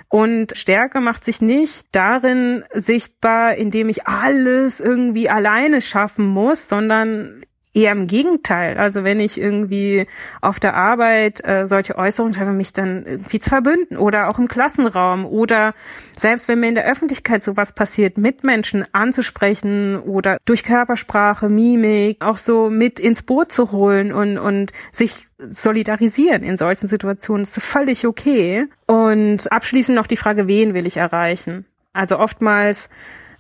Und Stärke macht sich nicht darin sichtbar, indem ich alles irgendwie alleine schaffen muss, sondern Eher im Gegenteil. Also wenn ich irgendwie auf der Arbeit äh, solche Äußerungen treffe, mich dann irgendwie zu verbünden oder auch im Klassenraum oder selbst wenn mir in der Öffentlichkeit sowas passiert, Mitmenschen anzusprechen oder durch Körpersprache, Mimik auch so mit ins Boot zu holen und, und sich solidarisieren in solchen Situationen ist völlig okay. Und abschließend noch die Frage, wen will ich erreichen? Also oftmals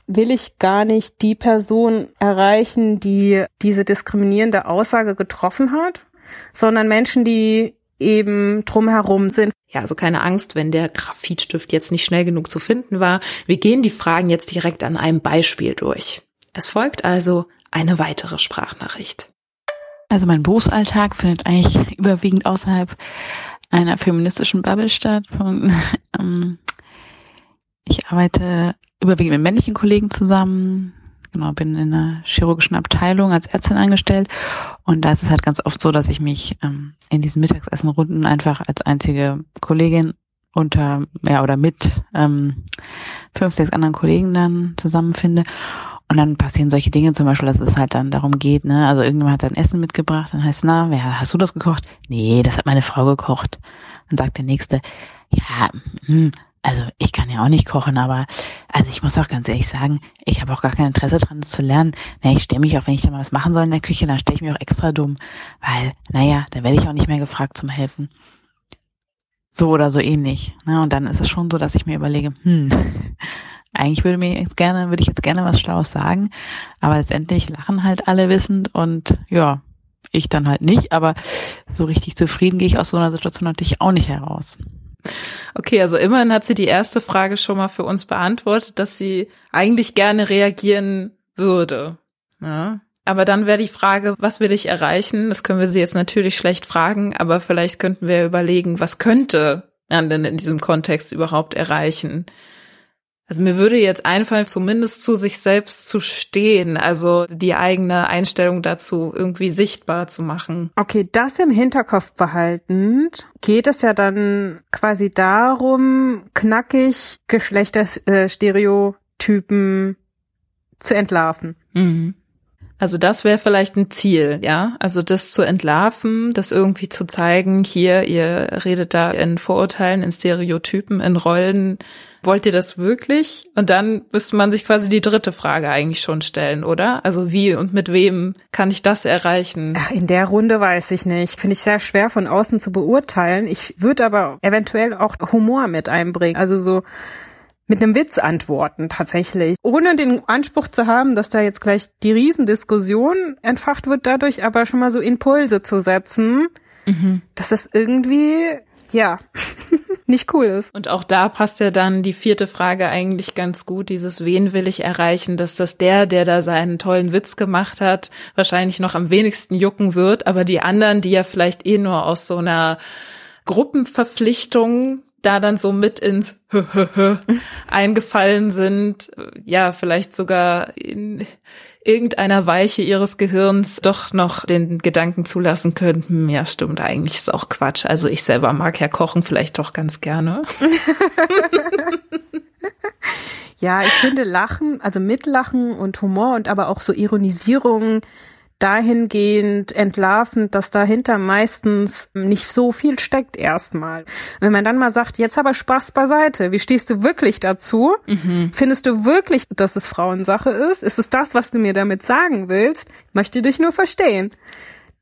will ich gar nicht die Person erreichen, die diese diskriminierende Aussage getroffen hat, sondern Menschen, die eben drumherum sind. Ja, also keine Angst, wenn der Graphitstift jetzt nicht schnell genug zu finden war. Wir gehen die Fragen jetzt direkt an einem Beispiel durch. Es folgt also eine weitere Sprachnachricht. Also mein Berufsalltag findet eigentlich überwiegend außerhalb einer feministischen Bubble statt. <laughs> Ähm, ich arbeite überwiegend mit männlichen Kollegen zusammen. Genau, bin in einer chirurgischen Abteilung als Ärztin angestellt. Und da ist es halt ganz oft so, dass ich mich ähm, in diesen Mittagessenrunden einfach als einzige Kollegin unter, ja, oder mit ähm, fünf, sechs anderen Kollegen dann zusammenfinde. Und dann passieren solche Dinge, zum Beispiel, dass es halt dann darum geht, ne, also irgendjemand hat dann Essen mitgebracht, dann heißt es, na, wer, hast du das gekocht? Nee, das hat meine Frau gekocht. Dann sagt der Nächste, ja, hm, also ich kann ja auch nicht kochen, aber also ich muss auch ganz ehrlich sagen, ich habe auch gar kein Interesse dran, das zu lernen. Na, ich stelle mich auch, wenn ich da mal was machen soll in der Küche, dann stelle ich mich auch extra dumm, weil, naja, dann werde ich auch nicht mehr gefragt zum Helfen. So oder so ähnlich. Ne? Und dann ist es schon so, dass ich mir überlege, hm, <laughs> eigentlich würde mir jetzt gerne, würde ich jetzt gerne was Schlaues sagen, aber letztendlich lachen halt alle wissend und ja, ich dann halt nicht, aber so richtig zufrieden gehe ich aus so einer Situation natürlich auch nicht heraus. Okay, also immerhin hat sie die erste Frage schon mal für uns beantwortet, dass sie eigentlich gerne reagieren würde. Ja. Aber dann wäre die Frage, was will ich erreichen? Das können wir sie jetzt natürlich schlecht fragen, aber vielleicht könnten wir überlegen, was könnte man denn in diesem Kontext überhaupt erreichen? Also mir würde jetzt einfallen, zumindest zu sich selbst zu stehen, also die eigene Einstellung dazu irgendwie sichtbar zu machen. Okay, das im Hinterkopf behaltend, geht es ja dann quasi darum, knackig Geschlechterstereotypen zu entlarven. Mhm. Also das wäre vielleicht ein Ziel, ja. Also das zu entlarven, das irgendwie zu zeigen, hier, ihr redet da in Vorurteilen, in Stereotypen, in Rollen. Wollt ihr das wirklich? Und dann müsste man sich quasi die dritte Frage eigentlich schon stellen, oder? Also wie und mit wem kann ich das erreichen? Ach, in der Runde weiß ich nicht. Finde ich sehr schwer von außen zu beurteilen. Ich würde aber eventuell auch Humor mit einbringen. Also so mit einem Witz antworten tatsächlich, ohne den Anspruch zu haben, dass da jetzt gleich die Riesendiskussion entfacht wird, dadurch aber schon mal so Impulse zu setzen, mhm. dass das irgendwie ja <laughs> nicht cool ist. Und auch da passt ja dann die vierte Frage eigentlich ganz gut, dieses wen will ich erreichen, dass das der, der da seinen tollen Witz gemacht hat, wahrscheinlich noch am wenigsten jucken wird, aber die anderen, die ja vielleicht eh nur aus so einer Gruppenverpflichtung da dann so mit ins <laughs> eingefallen sind, ja, vielleicht sogar in irgendeiner Weiche ihres Gehirns doch noch den Gedanken zulassen könnten, ja, stimmt, eigentlich ist auch Quatsch. Also ich selber mag ja kochen vielleicht doch ganz gerne. <laughs> ja, ich finde Lachen, also Mitlachen und Humor und aber auch so Ironisierung dahingehend entlarvend, dass dahinter meistens nicht so viel steckt erstmal. Wenn man dann mal sagt, jetzt aber Spaß beiseite, wie stehst du wirklich dazu? Mhm. Findest du wirklich, dass es Frauensache ist? Ist es das, was du mir damit sagen willst? Ich möchte dich nur verstehen.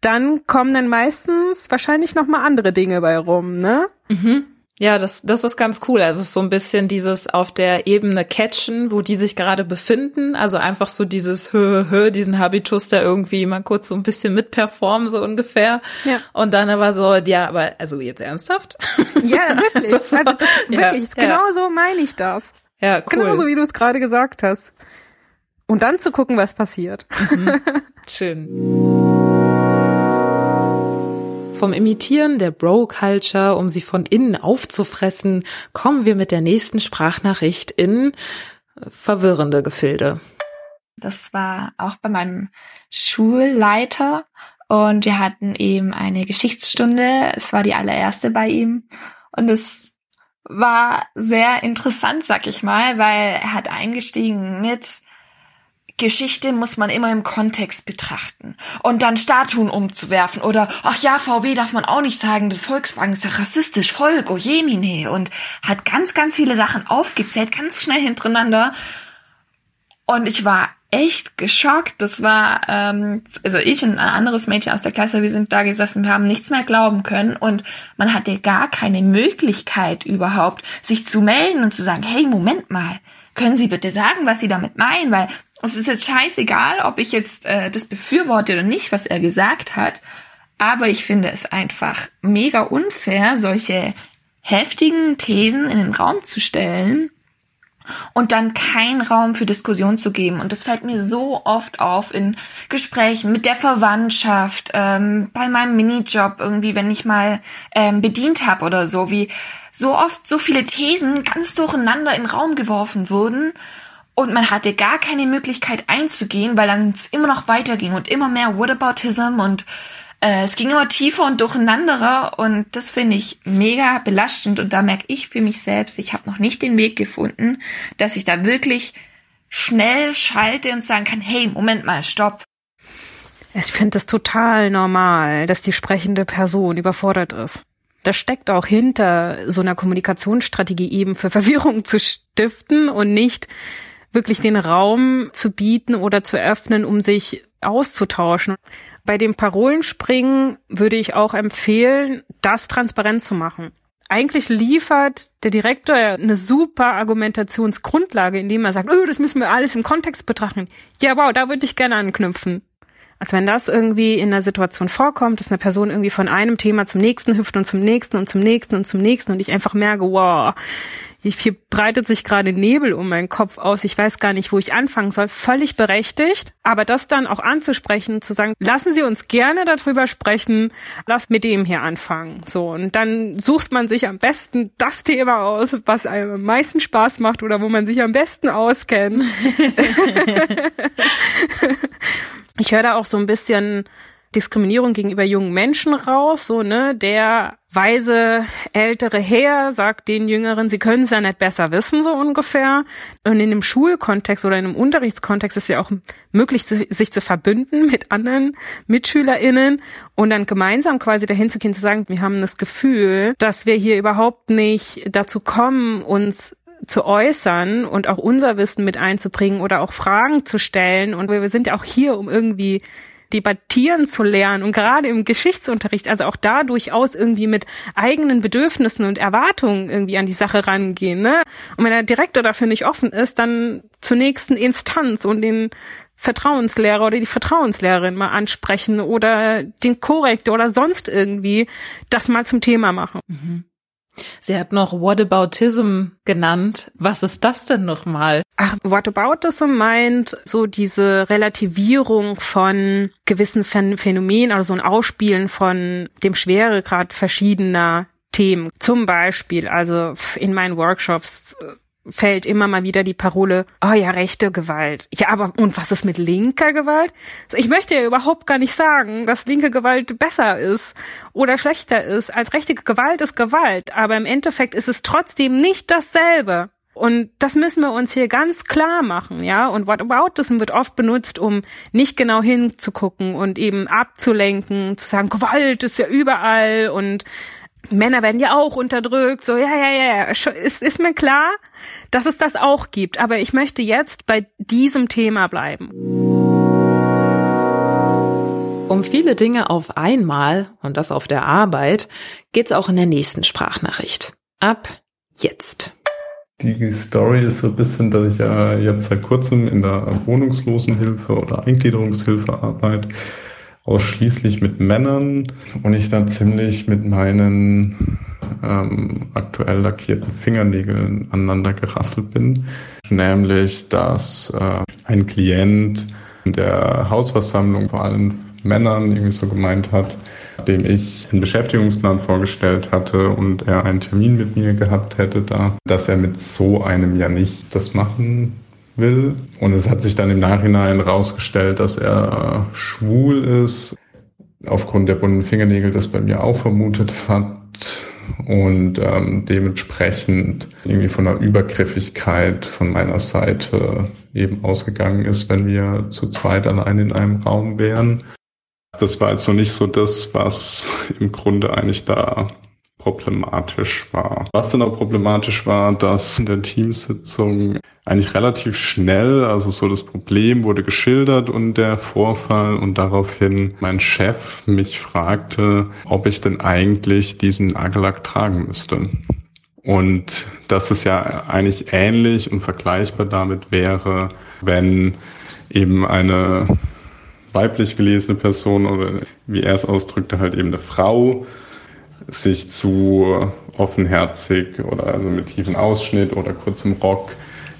Dann kommen dann meistens wahrscheinlich noch mal andere Dinge bei rum, ne? Mhm. Ja, das, das ist ganz cool. Also so ein bisschen dieses auf der Ebene catchen, wo die sich gerade befinden. Also einfach so dieses hö, hö, diesen Habitus da irgendwie mal kurz so ein bisschen mitperformen, so ungefähr. Ja. Und dann aber so, ja, aber also jetzt ernsthaft? Ja, wirklich. <laughs> also das, wirklich, ja, genau ja. so meine ich das. Ja, cool. Genauso wie du es gerade gesagt hast. Und dann zu gucken, was passiert. Mhm. <laughs> Schön. Vom Imitieren der Bro-Culture, um sie von innen aufzufressen, kommen wir mit der nächsten Sprachnachricht in äh, verwirrende Gefilde. Das war auch bei meinem Schulleiter und wir hatten eben eine Geschichtsstunde. Es war die allererste bei ihm und es war sehr interessant, sag ich mal, weil er hat eingestiegen mit Geschichte muss man immer im Kontext betrachten. Und dann Statuen umzuwerfen oder, ach ja, VW darf man auch nicht sagen, Volkswagen ist ja rassistisch, Volk, oh jemine. Und hat ganz, ganz viele Sachen aufgezählt, ganz schnell hintereinander. Und ich war echt geschockt. Das war, ähm, also ich und ein anderes Mädchen aus der Klasse, wir sind da gesessen, wir haben nichts mehr glauben können und man hatte gar keine Möglichkeit überhaupt, sich zu melden und zu sagen, hey, Moment mal, können Sie bitte sagen, was Sie damit meinen? Weil es ist jetzt scheißegal, ob ich jetzt äh, das befürworte oder nicht, was er gesagt hat. Aber ich finde es einfach mega unfair, solche heftigen Thesen in den Raum zu stellen und dann keinen Raum für Diskussion zu geben. Und das fällt mir so oft auf in Gesprächen mit der Verwandtschaft, ähm, bei meinem Minijob irgendwie, wenn ich mal ähm, bedient habe oder so, wie so oft so viele Thesen ganz durcheinander in den Raum geworfen wurden und man hatte gar keine Möglichkeit einzugehen, weil dann es immer noch weiterging und immer mehr Whataboutism und äh, es ging immer tiefer und durcheinanderer und das finde ich mega belastend und da merke ich für mich selbst, ich habe noch nicht den Weg gefunden, dass ich da wirklich schnell schalte und sagen kann, hey, Moment mal, stopp. Ich finde es total normal, dass die sprechende Person überfordert ist. Das steckt auch hinter so einer Kommunikationsstrategie eben für Verwirrung zu stiften und nicht wirklich den Raum zu bieten oder zu öffnen, um sich auszutauschen. Bei dem Parolenspringen würde ich auch empfehlen, das transparent zu machen. Eigentlich liefert der Direktor eine super Argumentationsgrundlage, indem er sagt, oh, das müssen wir alles im Kontext betrachten. Ja, wow, da würde ich gerne anknüpfen. Also wenn das irgendwie in einer Situation vorkommt, dass eine Person irgendwie von einem Thema zum nächsten hüpft und zum nächsten und zum nächsten und zum nächsten und ich einfach merke, wow, hier breitet sich gerade Nebel um meinen Kopf aus, ich weiß gar nicht, wo ich anfangen soll, völlig berechtigt. Aber das dann auch anzusprechen, zu sagen, lassen Sie uns gerne darüber sprechen, lass mit dem hier anfangen. So, und dann sucht man sich am besten das Thema aus, was einem am meisten Spaß macht oder wo man sich am besten auskennt. <laughs> <laughs> ich höre da auch so ein bisschen Diskriminierung gegenüber jungen Menschen raus, so, ne, der weise ältere Herr sagt den Jüngeren, sie können es ja nicht besser wissen, so ungefähr. Und in einem Schulkontext oder in einem Unterrichtskontext ist ja auch möglich, sich zu verbünden mit anderen MitschülerInnen und dann gemeinsam quasi dahin zu gehen, zu sagen, wir haben das Gefühl, dass wir hier überhaupt nicht dazu kommen, uns zu äußern und auch unser Wissen mit einzubringen oder auch Fragen zu stellen. Und wir sind ja auch hier, um irgendwie debattieren zu lernen und gerade im Geschichtsunterricht, also auch da durchaus irgendwie mit eigenen Bedürfnissen und Erwartungen irgendwie an die Sache rangehen. Ne? Und wenn der Direktor dafür nicht offen ist, dann zur nächsten Instanz und den Vertrauenslehrer oder die Vertrauenslehrerin mal ansprechen oder den Korrektor oder sonst irgendwie das mal zum Thema machen. Mhm. Sie hat noch Whataboutism genannt. Was ist das denn nochmal? Ach, Whataboutism meint so diese Relativierung von gewissen Phänomenen, also so ein Ausspielen von dem Schweregrad verschiedener Themen. Zum Beispiel, also in meinen Workshops äh, fällt immer mal wieder die Parole, oh ja, rechte Gewalt. Ja, aber und was ist mit linker Gewalt? Ich möchte ja überhaupt gar nicht sagen, dass linke Gewalt besser ist oder schlechter ist. Als rechte Gewalt ist Gewalt, aber im Endeffekt ist es trotzdem nicht dasselbe. Und das müssen wir uns hier ganz klar machen, ja. Und Whataboutism wird oft benutzt, um nicht genau hinzugucken und eben abzulenken, zu sagen, Gewalt ist ja überall und Männer werden ja auch unterdrückt, so, ja, ja, ja, ist, ist mir klar, dass es das auch gibt. Aber ich möchte jetzt bei diesem Thema bleiben. Um viele Dinge auf einmal, und das auf der Arbeit, geht's auch in der nächsten Sprachnachricht. Ab jetzt. Die Story ist so ein bisschen, dass ich ja jetzt seit kurzem in der Wohnungslosenhilfe oder Eingliederungshilfe arbeite ausschließlich mit Männern und ich dann ziemlich mit meinen ähm, aktuell lackierten Fingernägeln aneinander gerasselt bin. Nämlich, dass äh, ein Klient in der Hausversammlung vor allem Männern irgendwie so gemeint hat, dem ich einen Beschäftigungsplan vorgestellt hatte und er einen Termin mit mir gehabt hätte da, dass er mit so einem ja nicht das machen will. Und es hat sich dann im Nachhinein herausgestellt, dass er schwul ist. Aufgrund der bunten Fingernägel das bei mir auch vermutet hat und ähm, dementsprechend irgendwie von einer Übergriffigkeit von meiner Seite eben ausgegangen ist, wenn wir zu zweit allein in einem Raum wären. Das war also nicht so das, was im Grunde eigentlich da problematisch war. Was dann auch problematisch war, dass in der Teamsitzung eigentlich relativ schnell, also so das Problem wurde geschildert und der Vorfall und daraufhin mein Chef mich fragte, ob ich denn eigentlich diesen Nagellack tragen müsste. Und dass es ja eigentlich ähnlich und vergleichbar damit wäre, wenn eben eine weiblich gelesene Person oder wie er es ausdrückte, halt eben eine Frau sich zu offenherzig oder also mit tiefen Ausschnitt oder kurzem Rock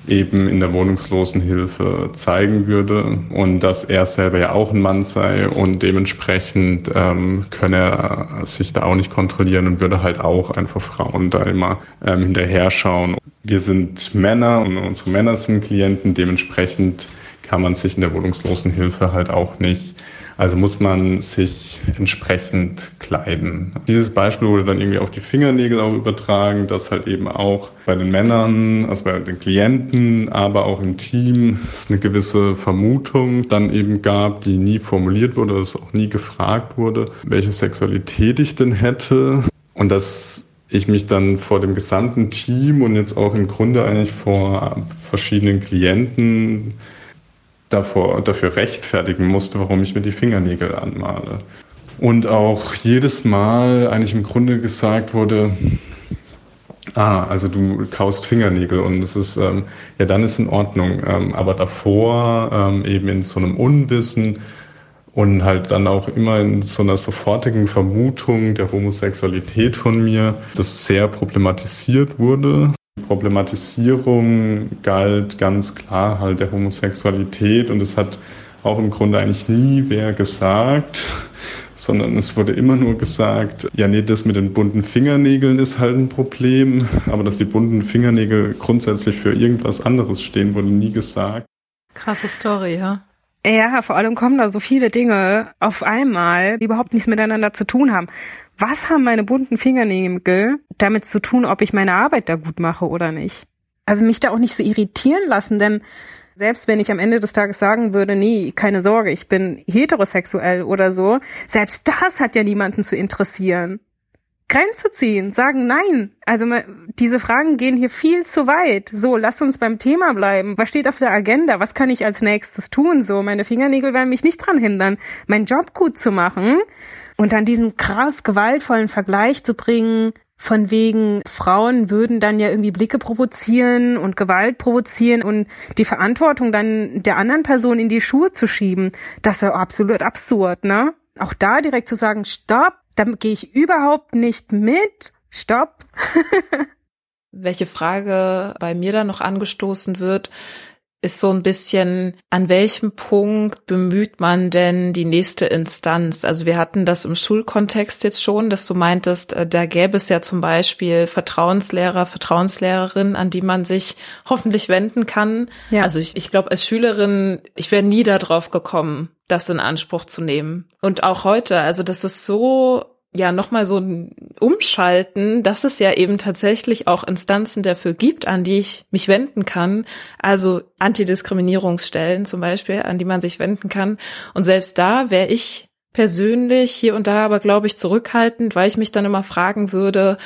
eben in der Wohnungslosenhilfe zeigen würde und dass er selber ja auch ein Mann sei und dementsprechend ähm, könne er sich da auch nicht kontrollieren und würde halt auch einfach Frauen da immer ähm, hinterher schauen. Wir sind Männer und unsere Männer sind Klienten, dementsprechend kann man sich in der Wohnungslosenhilfe halt auch nicht also muss man sich entsprechend kleiden. Dieses Beispiel wurde dann irgendwie auf die Fingernägel auch übertragen, dass halt eben auch bei den Männern, also bei den Klienten, aber auch im Team es eine gewisse Vermutung dann eben gab, die nie formuliert wurde, dass auch nie gefragt wurde, welche Sexualität ich denn hätte. Und dass ich mich dann vor dem gesamten Team und jetzt auch im Grunde eigentlich vor verschiedenen Klienten davor, dafür rechtfertigen musste, warum ich mir die Fingernägel anmale. Und auch jedes Mal eigentlich im Grunde gesagt wurde, ah, also du kaust Fingernägel und es ist, ähm, ja, dann ist in Ordnung. Ähm, aber davor ähm, eben in so einem Unwissen und halt dann auch immer in so einer sofortigen Vermutung der Homosexualität von mir, das sehr problematisiert wurde Problematisierung galt ganz klar halt der Homosexualität und es hat auch im Grunde eigentlich nie wer gesagt, <laughs> sondern es wurde immer nur gesagt, ja nee, das mit den bunten Fingernägeln ist halt ein Problem, aber dass die bunten Fingernägel grundsätzlich für irgendwas anderes stehen, wurde nie gesagt. Krasse Story, ja. Ja, vor allem kommen da so viele Dinge auf einmal, die überhaupt nichts miteinander zu tun haben. Was haben meine bunten Fingernägel damit zu tun, ob ich meine Arbeit da gut mache oder nicht? Also mich da auch nicht so irritieren lassen, denn selbst wenn ich am Ende des Tages sagen würde, nee, keine Sorge, ich bin heterosexuell oder so, selbst das hat ja niemanden zu interessieren. Grenze ziehen, sagen nein. Also diese Fragen gehen hier viel zu weit. So, lass uns beim Thema bleiben. Was steht auf der Agenda? Was kann ich als nächstes tun? So, meine Fingernägel werden mich nicht dran hindern, meinen Job gut zu machen. Und dann diesen krass gewaltvollen Vergleich zu bringen, von wegen Frauen würden dann ja irgendwie Blicke provozieren und Gewalt provozieren und die Verantwortung dann der anderen Person in die Schuhe zu schieben, das ist ja absolut absurd, ne? Auch da direkt zu sagen, stopp, da gehe ich überhaupt nicht mit. Stopp. <laughs> Welche Frage bei mir da noch angestoßen wird, ist so ein bisschen, an welchem Punkt bemüht man denn die nächste Instanz? Also wir hatten das im Schulkontext jetzt schon, dass du meintest, äh, da gäbe es ja zum Beispiel Vertrauenslehrer, Vertrauenslehrerin, an die man sich hoffentlich wenden kann. Ja. Also ich, ich glaube, als Schülerin, ich wäre nie darauf gekommen, das in Anspruch zu nehmen. Und auch heute, also das ist so ja nochmal so ein Umschalten, dass es ja eben tatsächlich auch Instanzen dafür gibt, an die ich mich wenden kann. Also Antidiskriminierungsstellen zum Beispiel, an die man sich wenden kann. Und selbst da wäre ich persönlich hier und da aber, glaube ich, zurückhaltend, weil ich mich dann immer fragen würde,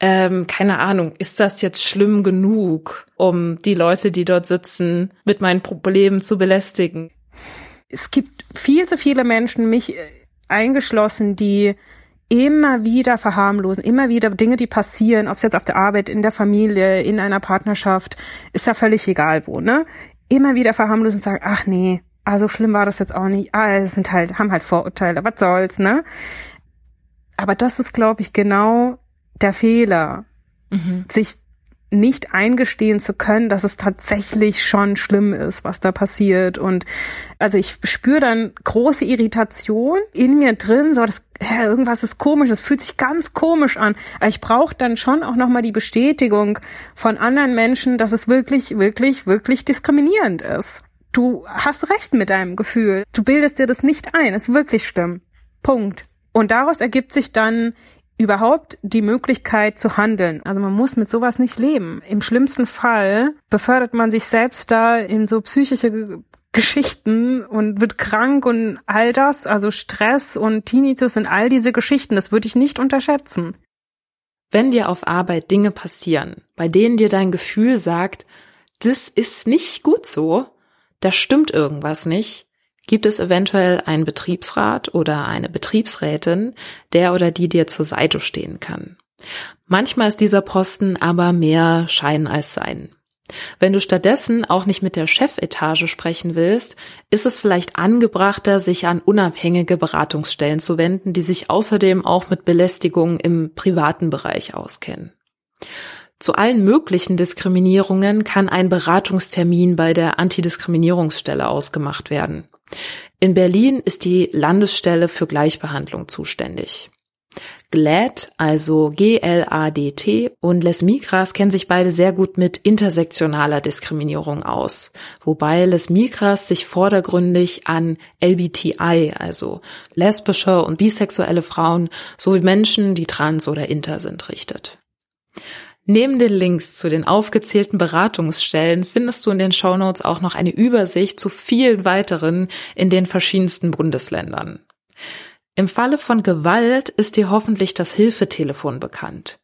ähm, keine Ahnung, ist das jetzt schlimm genug, um die Leute, die dort sitzen, mit meinen Problemen zu belästigen? Es gibt viel zu viele Menschen, mich eingeschlossen, die immer wieder verharmlosen, immer wieder Dinge, die passieren, ob es jetzt auf der Arbeit, in der Familie, in einer Partnerschaft, ist ja völlig egal wo, ne? Immer wieder verharmlosen und sagen, ach nee, also schlimm war das jetzt auch nicht. Ah, es sind halt, haben halt Vorurteile, was soll's, ne? Aber das ist, glaube ich, genau der Fehler, mhm. sich nicht eingestehen zu können, dass es tatsächlich schon schlimm ist, was da passiert. Und also ich spüre dann große Irritation in mir drin, so das, ja, irgendwas ist komisch, das fühlt sich ganz komisch an. Aber ich brauche dann schon auch nochmal die Bestätigung von anderen Menschen, dass es wirklich, wirklich, wirklich diskriminierend ist. Du hast recht mit deinem Gefühl. Du bildest dir das nicht ein. Ist wirklich schlimm. Punkt. Und daraus ergibt sich dann überhaupt die Möglichkeit zu handeln. Also man muss mit sowas nicht leben. Im schlimmsten Fall befördert man sich selbst da in so psychische Geschichten und wird krank und all das, also Stress und Tinnitus und all diese Geschichten, das würde ich nicht unterschätzen. Wenn dir auf Arbeit Dinge passieren, bei denen dir dein Gefühl sagt, das ist nicht gut so, da stimmt irgendwas nicht, Gibt es eventuell einen Betriebsrat oder eine Betriebsrätin, der oder die dir zur Seite stehen kann? Manchmal ist dieser Posten aber mehr Schein als Sein. Wenn du stattdessen auch nicht mit der Chefetage sprechen willst, ist es vielleicht angebrachter, sich an unabhängige Beratungsstellen zu wenden, die sich außerdem auch mit Belästigung im privaten Bereich auskennen. Zu allen möglichen Diskriminierungen kann ein Beratungstermin bei der Antidiskriminierungsstelle ausgemacht werden. In Berlin ist die Landesstelle für Gleichbehandlung zuständig. GLAD, also G-L-A-D-T und Les Migras kennen sich beide sehr gut mit intersektionaler Diskriminierung aus, wobei Les Migras sich vordergründig an LBTI, also lesbische und bisexuelle Frauen sowie Menschen, die trans oder inter sind, richtet. Neben den Links zu den aufgezählten Beratungsstellen findest du in den Shownotes auch noch eine Übersicht zu vielen weiteren in den verschiedensten Bundesländern. Im Falle von Gewalt ist dir hoffentlich das Hilfetelefon bekannt.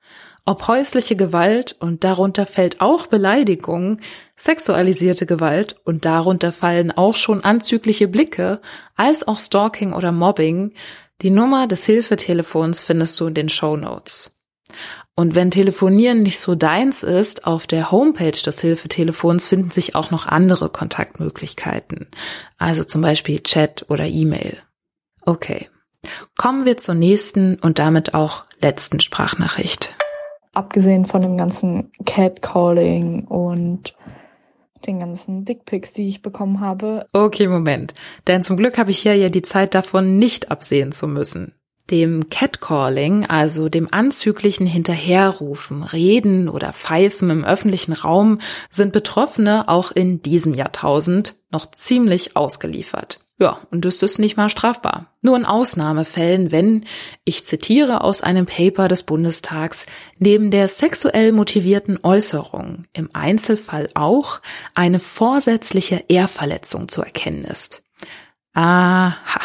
Ob häusliche Gewalt und darunter fällt auch Beleidigung, sexualisierte Gewalt und darunter fallen auch schon anzügliche Blicke, als auch Stalking oder Mobbing, die Nummer des Hilfetelefons findest du in den Show Notes. Und wenn Telefonieren nicht so deins ist, auf der Homepage des Hilfetelefons finden sich auch noch andere Kontaktmöglichkeiten. Also zum Beispiel Chat oder E-Mail. Okay. Kommen wir zur nächsten und damit auch letzten Sprachnachricht. Abgesehen von dem ganzen Catcalling und den ganzen Dickpics, die ich bekommen habe. Okay, Moment. Denn zum Glück habe ich hier ja die Zeit davon nicht absehen zu müssen dem Catcalling, also dem anzüglichen Hinterherrufen, Reden oder Pfeifen im öffentlichen Raum, sind Betroffene auch in diesem Jahrtausend noch ziemlich ausgeliefert. Ja, und das ist nicht mal strafbar. Nur in Ausnahmefällen, wenn, ich zitiere aus einem Paper des Bundestags, neben der sexuell motivierten Äußerung im Einzelfall auch eine vorsätzliche Ehrverletzung zu erkennen ist. Aha.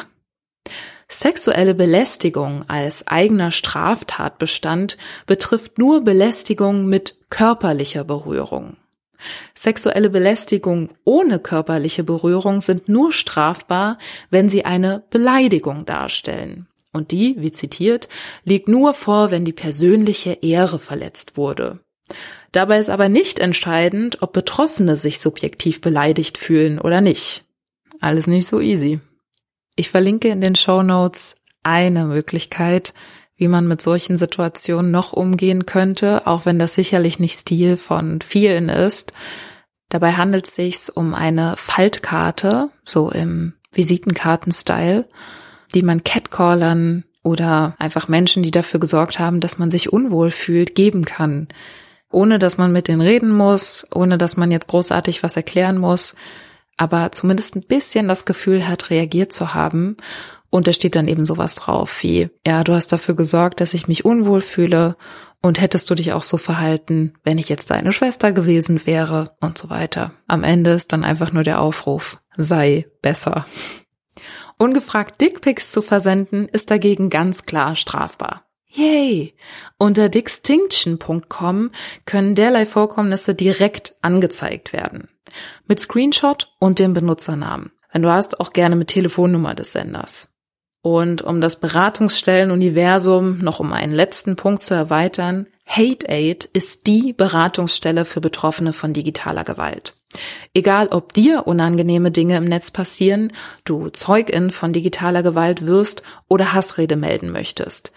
Sexuelle Belästigung als eigener Straftatbestand betrifft nur Belästigung mit körperlicher Berührung. Sexuelle Belästigung ohne körperliche Berührung sind nur strafbar, wenn sie eine Beleidigung darstellen. Und die, wie zitiert, liegt nur vor, wenn die persönliche Ehre verletzt wurde. Dabei ist aber nicht entscheidend, ob Betroffene sich subjektiv beleidigt fühlen oder nicht. Alles nicht so easy. Ich verlinke in den Show Notes eine Möglichkeit, wie man mit solchen Situationen noch umgehen könnte, auch wenn das sicherlich nicht Stil von vielen ist. Dabei handelt es sich um eine Faltkarte, so im Visitenkarten-Style, die man Catcallern oder einfach Menschen, die dafür gesorgt haben, dass man sich unwohl fühlt, geben kann. Ohne dass man mit denen reden muss, ohne dass man jetzt großartig was erklären muss, aber zumindest ein bisschen das Gefühl hat, reagiert zu haben. Und da steht dann eben sowas drauf wie, ja, du hast dafür gesorgt, dass ich mich unwohl fühle und hättest du dich auch so verhalten, wenn ich jetzt deine Schwester gewesen wäre und so weiter. Am Ende ist dann einfach nur der Aufruf, sei besser. Ungefragt Dickpics zu versenden ist dagegen ganz klar strafbar. Yay! Unter dixtinction.com können derlei Vorkommnisse direkt angezeigt werden. Mit Screenshot und dem Benutzernamen. Wenn du hast, auch gerne mit Telefonnummer des Senders. Und um das Beratungsstellenuniversum noch um einen letzten Punkt zu erweitern, Hate Aid ist die Beratungsstelle für Betroffene von digitaler Gewalt. Egal, ob dir unangenehme Dinge im Netz passieren, du Zeugin von digitaler Gewalt wirst oder Hassrede melden möchtest.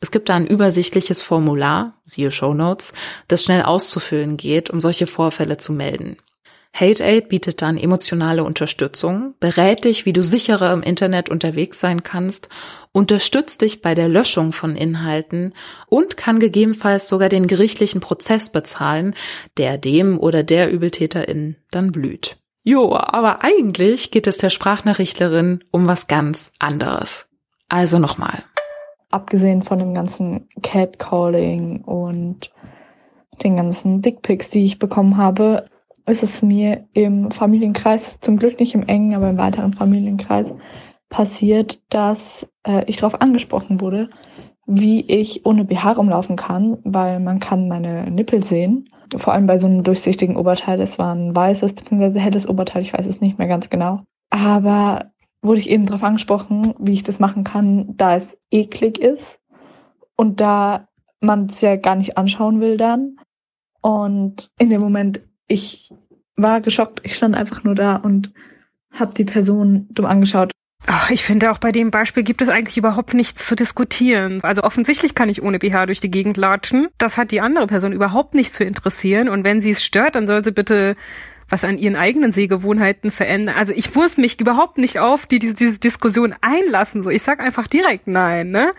Es gibt da ein übersichtliches Formular, siehe Show Notes, das schnell auszufüllen geht, um solche Vorfälle zu melden. Hate Aid bietet dann emotionale Unterstützung, berät dich, wie du sicherer im Internet unterwegs sein kannst, unterstützt dich bei der Löschung von Inhalten und kann gegebenenfalls sogar den gerichtlichen Prozess bezahlen, der dem oder der Übeltäterin dann blüht. Jo, aber eigentlich geht es der Sprachnachrichtlerin um was ganz anderes. Also nochmal. Abgesehen von dem ganzen Catcalling und den ganzen Dickpics, die ich bekommen habe, ist es mir im Familienkreis, zum Glück nicht im engen, aber im weiteren Familienkreis, passiert, dass äh, ich darauf angesprochen wurde, wie ich ohne BH rumlaufen kann, weil man kann meine Nippel sehen. Vor allem bei so einem durchsichtigen Oberteil. Es war ein weißes bzw. helles Oberteil, ich weiß es nicht mehr ganz genau. Aber wurde ich eben darauf angesprochen, wie ich das machen kann, da es eklig ist und da man es ja gar nicht anschauen will dann. Und in dem Moment ich war geschockt. Ich stand einfach nur da und habe die Person dumm angeschaut. Ach, ich finde auch bei dem Beispiel gibt es eigentlich überhaupt nichts zu diskutieren. Also offensichtlich kann ich ohne BH durch die Gegend latschen. Das hat die andere Person überhaupt nicht zu interessieren. Und wenn sie es stört, dann soll sie bitte was an ihren eigenen Sehgewohnheiten verändern. Also ich muss mich überhaupt nicht auf die, diese, diese Diskussion einlassen. So, ich sag einfach direkt nein, ne?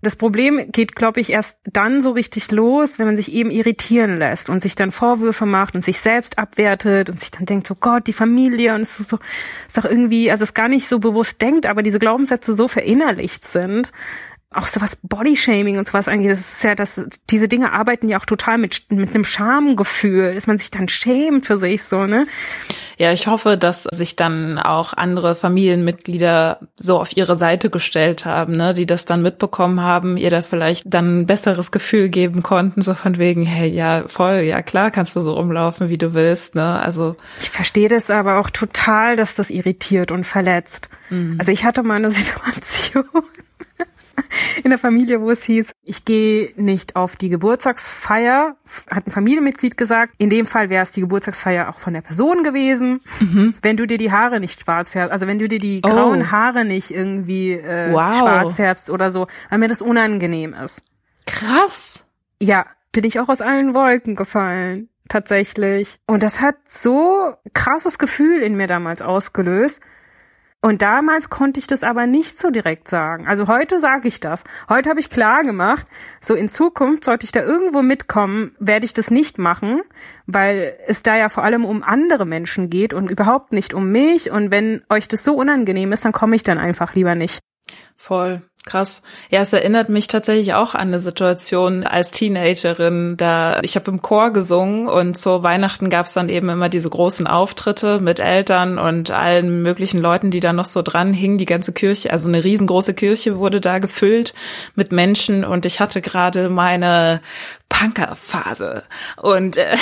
Das Problem geht, glaube ich, erst dann so richtig los, wenn man sich eben irritieren lässt und sich dann Vorwürfe macht und sich selbst abwertet und sich dann denkt, so Gott, die Familie und es ist so, ist doch irgendwie, also es gar nicht so bewusst denkt, aber diese Glaubenssätze so verinnerlicht sind, auch so was Bodyshaming und sowas angeht, das ist ja, dass diese Dinge arbeiten ja auch total mit, mit einem Schamgefühl, dass man sich dann schämt für sich so, ne? Ja, ich hoffe, dass sich dann auch andere Familienmitglieder so auf ihre Seite gestellt haben, ne, die das dann mitbekommen haben, ihr da vielleicht dann ein besseres Gefühl geben konnten, so von wegen, hey, ja, voll, ja klar, kannst du so rumlaufen, wie du willst, ne? Also. Ich verstehe das aber auch total, dass das irritiert und verletzt. Mhm. Also ich hatte mal eine <laughs> Situation <laughs> in der Familie, wo es hieß, ich gehe nicht auf die Geburtstagsfeier, hat ein Familienmitglied gesagt. In dem Fall wäre es die Geburtstagsfeier auch von der Person gewesen. Mhm. Wenn du dir die Haare nicht schwarz färbst, also wenn du dir die oh. grauen Haare nicht irgendwie äh, wow. schwarz färbst oder so, weil mir das unangenehm ist. Krass. Ja, bin ich auch aus allen Wolken gefallen tatsächlich. Und das hat so krasses Gefühl in mir damals ausgelöst, und damals konnte ich das aber nicht so direkt sagen. Also heute sage ich das. Heute habe ich klar gemacht, so in Zukunft sollte ich da irgendwo mitkommen, werde ich das nicht machen, weil es da ja vor allem um andere Menschen geht und überhaupt nicht um mich. Und wenn euch das so unangenehm ist, dann komme ich dann einfach lieber nicht. Voll. Krass. Ja, es erinnert mich tatsächlich auch an eine Situation als Teenagerin. Da ich habe im Chor gesungen und zu Weihnachten gab es dann eben immer diese großen Auftritte mit Eltern und allen möglichen Leuten, die da noch so dran hingen. Die ganze Kirche, also eine riesengroße Kirche wurde da gefüllt mit Menschen und ich hatte gerade meine Punkerphase und äh,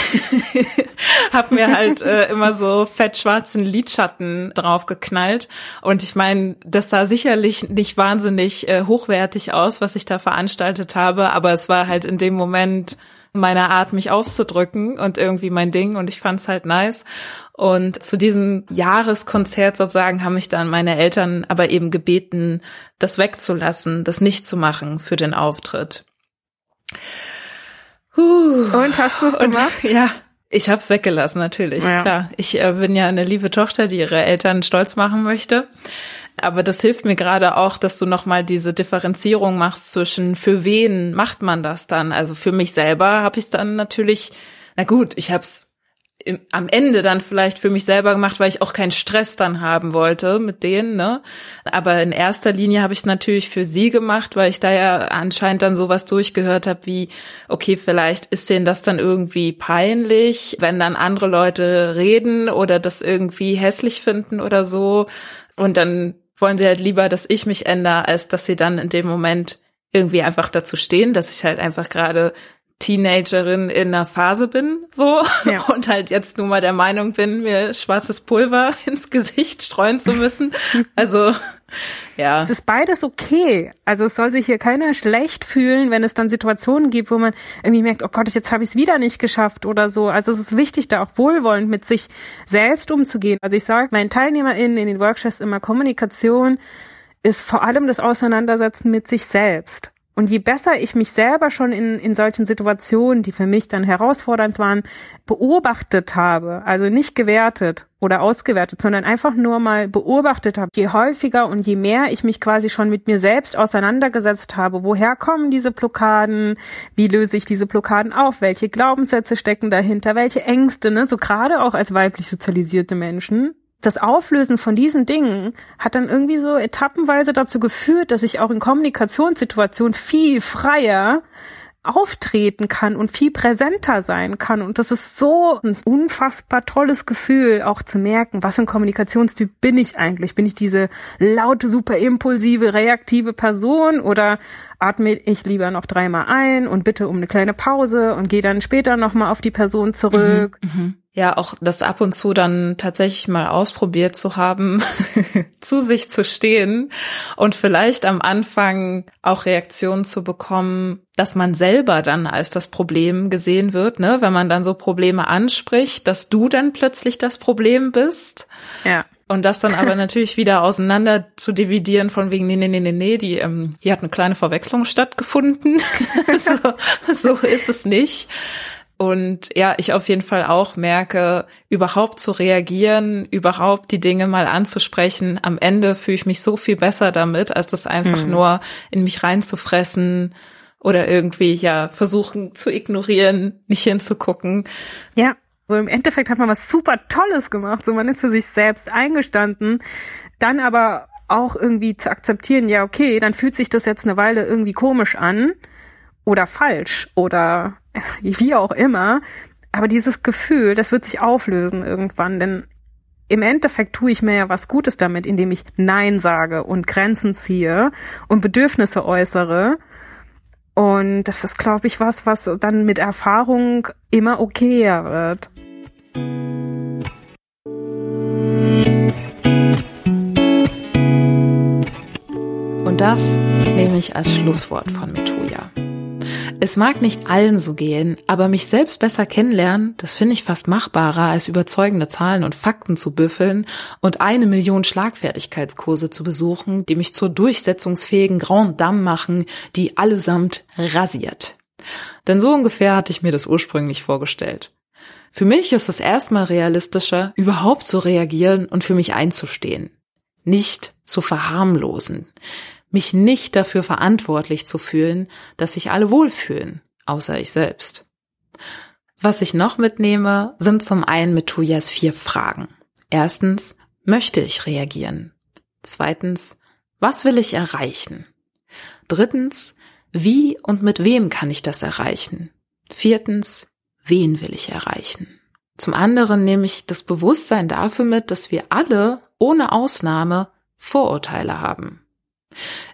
<laughs> habe mir halt äh, immer so fett schwarzen Lidschatten draufgeknallt und ich meine, das sah sicherlich nicht wahnsinnig äh, hochwertig aus, was ich da veranstaltet habe, aber es war halt in dem Moment meine Art, mich auszudrücken und irgendwie mein Ding und ich fand's halt nice. Und zu diesem Jahreskonzert sozusagen haben mich dann meine Eltern aber eben gebeten, das wegzulassen, das nicht zu machen für den Auftritt. Huh. Und hast du es gemacht? <laughs> ja, Ich hab's weggelassen, natürlich, Ja. klar. Ich äh, bin ja eine liebe Tochter, die ihre Eltern stolz machen möchte. Aber das hilft mir gerade auch, dass du nochmal diese Differenzierung machst zwischen, für wen macht man das dann? Also für mich selber habe ich es dann natürlich, na gut, ich habe es am Ende dann vielleicht für mich selber gemacht, weil ich auch keinen Stress dann haben wollte mit denen, ne? Aber in erster Linie habe ich es natürlich für sie gemacht, weil ich da ja anscheinend dann sowas durchgehört habe wie, okay, vielleicht ist denen das dann irgendwie peinlich, wenn dann andere Leute reden oder das irgendwie hässlich finden oder so. Und dann wollen sie halt lieber, dass ich mich ändere, als dass sie dann in dem Moment irgendwie einfach dazu stehen, dass ich halt einfach gerade Teenagerin in einer Phase bin, so, Ja. <laughs> und halt jetzt nur mal der Meinung bin, mir schwarzes Pulver <laughs> ins Gesicht streuen zu müssen. <laughs> Also, ja. Es ist beides okay. Also es soll sich hier keiner schlecht fühlen, wenn es dann Situationen gibt, wo man irgendwie merkt, oh Gott, jetzt habe ich es wieder nicht geschafft oder so. Also es ist wichtig, da auch wohlwollend mit sich selbst umzugehen. Also ich sage meinen TeilnehmerInnen in den Workshops immer, Kommunikation ist vor allem das Auseinandersetzen mit sich selbst. Und je besser ich mich selber schon in, in solchen Situationen, die für mich dann herausfordernd waren, beobachtet habe, also nicht gewertet oder ausgewertet, sondern einfach nur mal beobachtet habe, je häufiger und je mehr ich mich quasi schon mit mir selbst auseinandergesetzt habe, woher kommen diese Blockaden, wie löse ich diese Blockaden auf, welche Glaubenssätze stecken dahinter, welche Ängste, ne, so gerade auch als weiblich sozialisierte Menschen, das Auflösen von diesen Dingen hat dann irgendwie so etappenweise dazu geführt, dass ich auch in Kommunikationssituationen viel freier auftreten kann und viel präsenter sein kann. Und das ist so ein unfassbar tolles Gefühl, auch zu merken, was für ein Kommunikationstyp bin ich eigentlich? Bin ich diese laute, super impulsive, reaktive Person oder atme ich lieber noch dreimal ein und bitte um eine kleine Pause und gehe dann später nochmal auf die Person zurück? Ja, auch das ab und zu dann tatsächlich mal ausprobiert zu haben, <laughs> zu sich zu stehen und vielleicht am Anfang auch Reaktionen zu bekommen, dass man selber dann als das Problem gesehen wird, ne, wenn man dann so Probleme anspricht, dass du dann plötzlich das Problem bist. Ja. Und das dann aber <laughs> natürlich wieder auseinander zu dividieren von wegen, nee, nee, nee, nee, nee, die, ähm, hier hat eine kleine Verwechslung stattgefunden. <laughs> so, so ist es nicht. Und ja, ich auf jeden Fall auch merke, überhaupt zu reagieren, überhaupt die Dinge mal anzusprechen. Am Ende fühle ich mich so viel besser damit, als das einfach Hm. nur in mich reinzufressen oder irgendwie ja versuchen zu ignorieren, nicht hinzugucken. Ja, so im Endeffekt hat man was super Tolles gemacht. So man ist für sich selbst eingestanden, dann aber auch irgendwie zu akzeptieren, ja, okay, dann fühlt sich das jetzt eine Weile irgendwie komisch an oder falsch oder <laughs> wie auch immer. Aber dieses Gefühl, das wird sich auflösen irgendwann, denn im Endeffekt tue ich mir ja was Gutes damit, indem ich Nein sage und Grenzen ziehe und Bedürfnisse äußere. Und das ist, glaube ich, was, was dann mit Erfahrung immer okayer wird. Und das nehme ich als Schlusswort von Metoja. Es mag nicht allen so gehen, aber mich selbst besser kennenlernen, das finde ich fast machbarer, als überzeugende Zahlen und Fakten zu büffeln und eine Million Schlagfertigkeitskurse zu besuchen, die mich zur durchsetzungsfähigen Grand Dame machen, die allesamt rasiert. Denn so ungefähr hatte ich mir das ursprünglich vorgestellt. Für mich ist es erstmal realistischer, überhaupt zu reagieren und für mich einzustehen. Nicht zu verharmlosen. Mich nicht dafür verantwortlich zu fühlen, dass sich alle wohlfühlen, außer ich selbst. Was ich noch mitnehme, sind zum einen mit Tujas vier Fragen. Erstens, möchte ich reagieren? Zweitens, was will ich erreichen? Drittens, wie und mit wem kann ich das erreichen? Viertens, wen will ich erreichen? Zum anderen nehme ich das Bewusstsein dafür mit, dass wir alle ohne Ausnahme Vorurteile haben.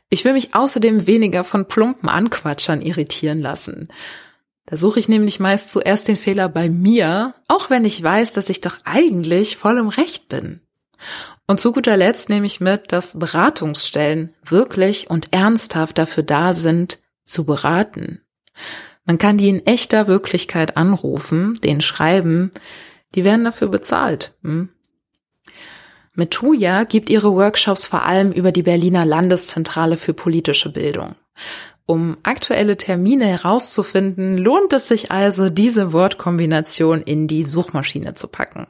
Ich will mich außerdem weniger von plumpen Anquatschern irritieren lassen. Da suche ich nämlich meist zuerst den Fehler bei mir, auch wenn ich weiß, dass ich doch eigentlich voll im Recht bin. Und zu guter Letzt nehme ich mit, dass Beratungsstellen wirklich und ernsthaft dafür da sind, zu beraten. Man kann die in echter Wirklichkeit anrufen, denen schreiben, die werden dafür bezahlt. Hm? Metuja gibt ihre Workshops vor allem über die Berliner Landeszentrale für politische Bildung. Um aktuelle Termine herauszufinden, lohnt es sich also, diese Wortkombination in die Suchmaschine zu packen.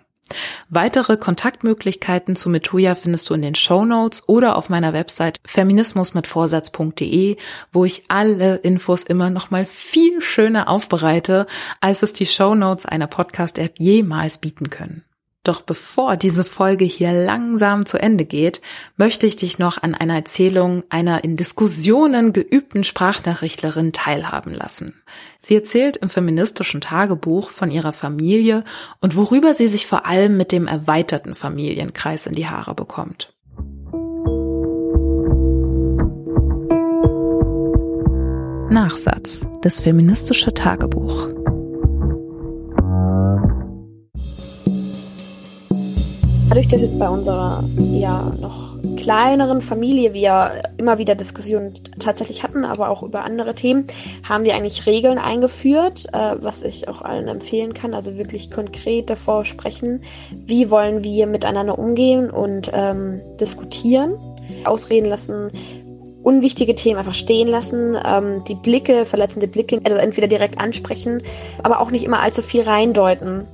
Weitere Kontaktmöglichkeiten zu Metoja findest du in den Show Notes oder auf meiner Website feminismusmitvorsatz.de, wo ich alle Infos immer noch mal viel schöner aufbereite, als es die Show Notes einer Podcast-App jemals bieten können. Doch bevor diese Folge hier langsam zu Ende geht, möchte ich dich noch an einer Erzählung einer in Diskussionen geübten Sprachnachrichtlerin teilhaben lassen. Sie erzählt im feministischen Tagebuch von ihrer Familie und worüber sie sich vor allem mit dem erweiterten Familienkreis in die Haare bekommt. Nachsatz. Das feministische Tagebuch. Dadurch, dass jetzt bei unserer ja noch kleineren Familie wir immer wieder Diskussionen tatsächlich hatten, aber auch über andere Themen, haben wir eigentlich Regeln eingeführt, äh, was ich auch allen empfehlen kann. Also wirklich konkret davor sprechen, wie wollen wir miteinander umgehen und ähm, diskutieren, ausreden lassen, unwichtige Themen einfach stehen lassen, ähm, die Blicke, verletzende Blicke, also entweder direkt ansprechen, aber auch nicht immer allzu viel reindeuten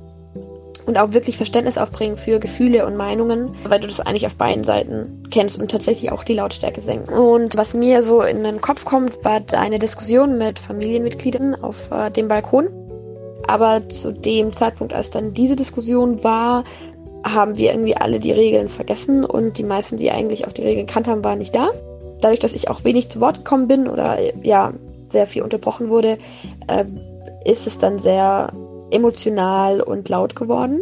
und auch wirklich Verständnis aufbringen für Gefühle und Meinungen, weil du das eigentlich auf beiden Seiten kennst und tatsächlich auch die Lautstärke senken. Und was mir so in den Kopf kommt, war eine Diskussion mit Familienmitgliedern auf äh, dem Balkon. Aber zu dem Zeitpunkt, als dann diese Diskussion war, haben wir irgendwie alle die Regeln vergessen und die meisten, die eigentlich auf die Regeln gekannt haben, waren nicht da. Dadurch, dass ich auch wenig zu Wort gekommen bin oder ja, sehr viel unterbrochen wurde, äh, ist es dann sehr emotional und laut geworden.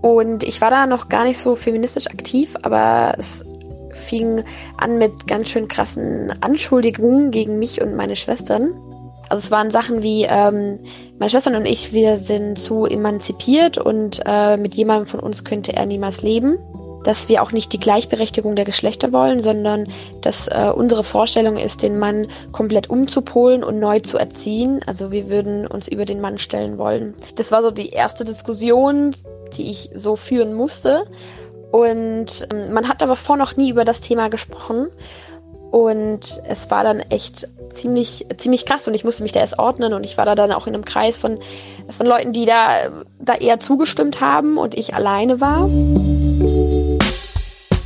Und ich war da noch gar nicht so feministisch aktiv, aber es fing an mit ganz schön krassen Anschuldigungen gegen mich und meine Schwestern. Also es waren Sachen wie, ähm, meine Schwestern und ich, wir sind zu emanzipiert und äh, mit jemandem von uns könnte er niemals leben dass wir auch nicht die Gleichberechtigung der Geschlechter wollen, sondern dass äh, unsere Vorstellung ist, den Mann komplett umzupolen und neu zu erziehen. Also wir würden uns über den Mann stellen wollen. Das war so die erste Diskussion, die ich so führen musste. Und ähm, man hat aber vor noch nie über das Thema gesprochen. Und es war dann echt ziemlich, ziemlich krass und ich musste mich da erst ordnen und ich war da dann auch in einem Kreis von, von Leuten, die da, da eher zugestimmt haben und ich alleine war.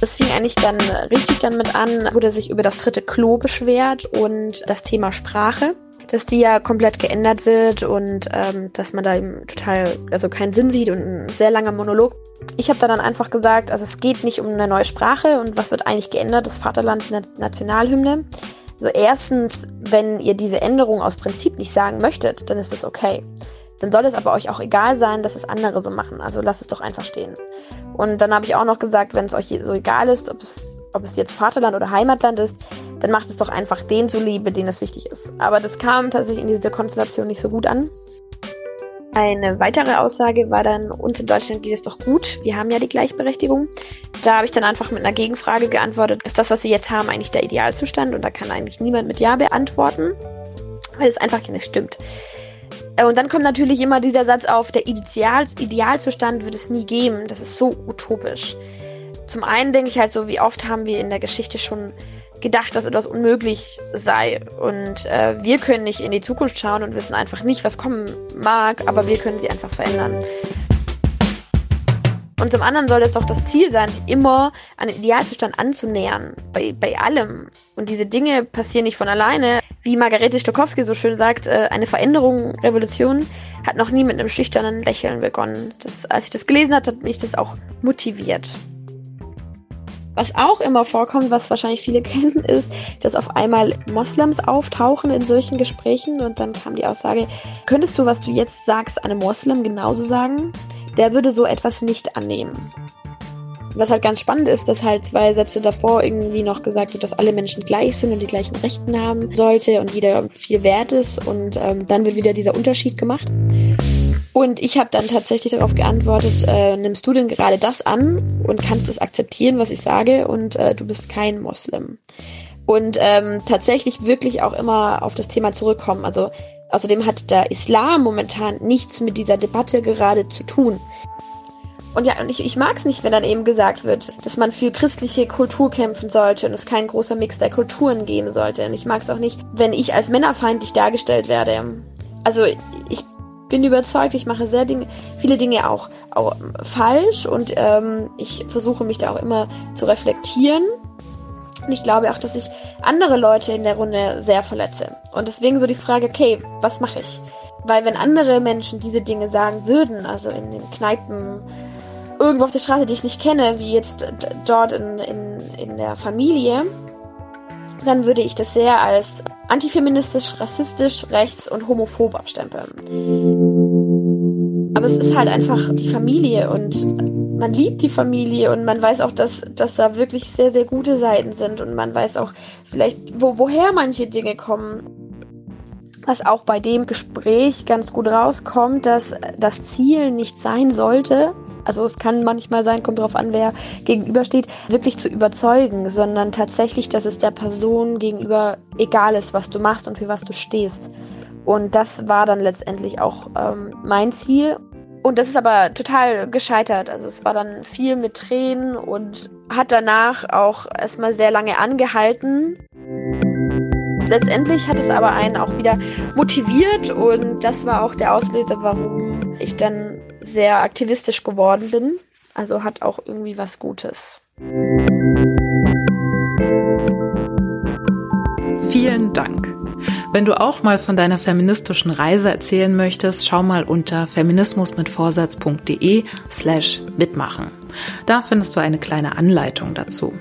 Das fing eigentlich dann richtig dann mit an, wurde sich über das dritte Klo beschwert und das Thema Sprache dass die ja komplett geändert wird und ähm, dass man da eben total, also keinen Sinn sieht und ein sehr langer Monolog. Ich habe da dann einfach gesagt, also es geht nicht um eine neue Sprache und was wird eigentlich geändert, das Vaterland Nationalhymne. Also erstens, wenn ihr diese Änderung aus Prinzip nicht sagen möchtet, dann ist das okay. Dann soll es aber euch auch egal sein, dass es andere so machen. Also lasst es doch einfach stehen. Und dann habe ich auch noch gesagt, wenn es euch so egal ist, ob es, ob es jetzt Vaterland oder Heimatland ist, dann macht es doch einfach den zuliebe, denen es wichtig ist. Aber das kam tatsächlich in dieser Konstellation nicht so gut an. Eine weitere Aussage war dann, uns in Deutschland geht es doch gut, wir haben ja die Gleichberechtigung. Da habe ich dann einfach mit einer Gegenfrage geantwortet, ist das, was sie jetzt haben, eigentlich der Idealzustand? Und da kann eigentlich niemand mit Ja beantworten, weil es einfach nicht stimmt. Äh, und dann kommt natürlich immer dieser Satz auf, der Ideal, Idealzustand wird es nie geben. Das ist so utopisch. Zum einen denke ich halt so, wie oft haben wir in der Geschichte schon gedacht, dass etwas unmöglich sei. Und äh, wir können nicht in die Zukunft schauen und wissen einfach nicht, was kommen mag, aber wir können sie einfach verändern. Und zum anderen soll es doch das Ziel sein, sich immer an den Idealzustand anzunähern. Bei, bei allem. Und diese Dinge passieren nicht von alleine. Wie Margarete Stokowski so schön sagt, äh, eine Veränderung, Revolution hat noch nie mit einem schüchternen Lächeln begonnen. Das, als ich das gelesen habe, hat mich das auch motiviert. Was auch immer vorkommt, was wahrscheinlich viele <laughs> kennen, ist, dass auf einmal Moslems auftauchen in solchen Gesprächen und dann kam die Aussage, könntest du, was du jetzt sagst, einem Moslem genauso sagen? Der würde so etwas nicht annehmen. Was halt ganz spannend ist, dass halt zwei Sätze davor irgendwie noch gesagt wird, dass alle Menschen gleich sind und die gleichen Rechten haben sollte und jeder viel wert ist und ähm, dann wird wieder dieser Unterschied gemacht. Und ich habe dann tatsächlich darauf geantwortet, äh, nimmst du denn gerade das an und kannst es akzeptieren, was ich sage und äh, du bist kein Moslem. Und ähm, tatsächlich wirklich auch immer auf das Thema zurückkommen. Also Außerdem hat der Islam momentan nichts mit dieser Debatte gerade zu tun. Und ja, und ich, ich mag es nicht, wenn dann eben gesagt wird, dass man für christliche Kultur kämpfen sollte und es kein großer Mix der Kulturen geben sollte. Und ich mag es auch nicht, wenn ich als männerfeindlich dargestellt werde. Also ich bin überzeugt, ich mache sehr Dinge, viele Dinge auch, auch falsch und ähm, ich versuche mich da auch immer zu reflektieren. Und ich glaube auch, dass ich andere Leute in der Runde sehr verletze. Und deswegen so die Frage, okay, was mache ich? Weil wenn andere Menschen diese Dinge sagen würden, also in den Kneipen, irgendwo auf der Straße, die ich nicht kenne, wie jetzt dort in, in, in der Familie, dann würde ich das sehr als antifeministisch, rassistisch, rechts und homophob abstempeln. Aber es ist halt einfach die Familie und man liebt die Familie und man weiß auch, dass, dass da wirklich sehr, sehr gute Seiten sind und man weiß auch vielleicht, wo, woher manche Dinge kommen. Was auch bei dem Gespräch ganz gut rauskommt, dass das Ziel nicht sein sollte, also es kann manchmal sein, kommt darauf an, wer gegenübersteht, wirklich zu überzeugen, sondern tatsächlich, dass es der Person gegenüber egal ist, was du machst und für was du stehst. Und das war dann letztendlich auch ähm, mein Ziel. Und das ist aber total gescheitert. Also es war dann viel mit Tränen und hat danach auch erstmal sehr lange angehalten. Letztendlich hat es aber einen auch wieder motiviert und das war auch der Auslöser, warum ich dann sehr aktivistisch geworden bin. Also hat auch irgendwie was Gutes. Vielen Dank. Wenn du auch mal von deiner feministischen Reise erzählen möchtest, schau mal unter feminismusmitvorsatz.de slash mitmachen. Da findest du eine kleine Anleitung dazu.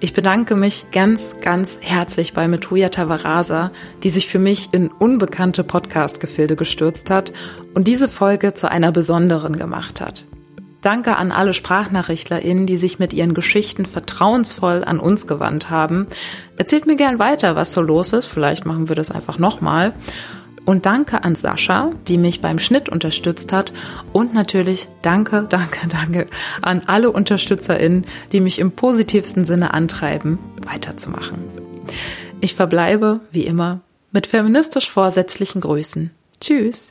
Ich bedanke mich ganz, ganz herzlich bei Metoja Tavarasa, die sich für mich in unbekannte Podcast-Gefilde gestürzt hat und diese Folge zu einer besonderen gemacht hat. Danke an alle SprachnachrichtlerInnen, die sich mit ihren Geschichten vertrauensvoll an uns gewandt haben. Erzählt mir gern weiter, was so los ist. Vielleicht machen wir das einfach nochmal. Und danke an Sascha, die mich beim Schnitt unterstützt hat. Und natürlich danke, <laughs> danke, danke an alle UnterstützerInnen, die mich im positivsten Sinne antreiben, weiterzumachen. Ich verbleibe, wie immer, mit feministisch vorsätzlichen Grüßen. Tschüss.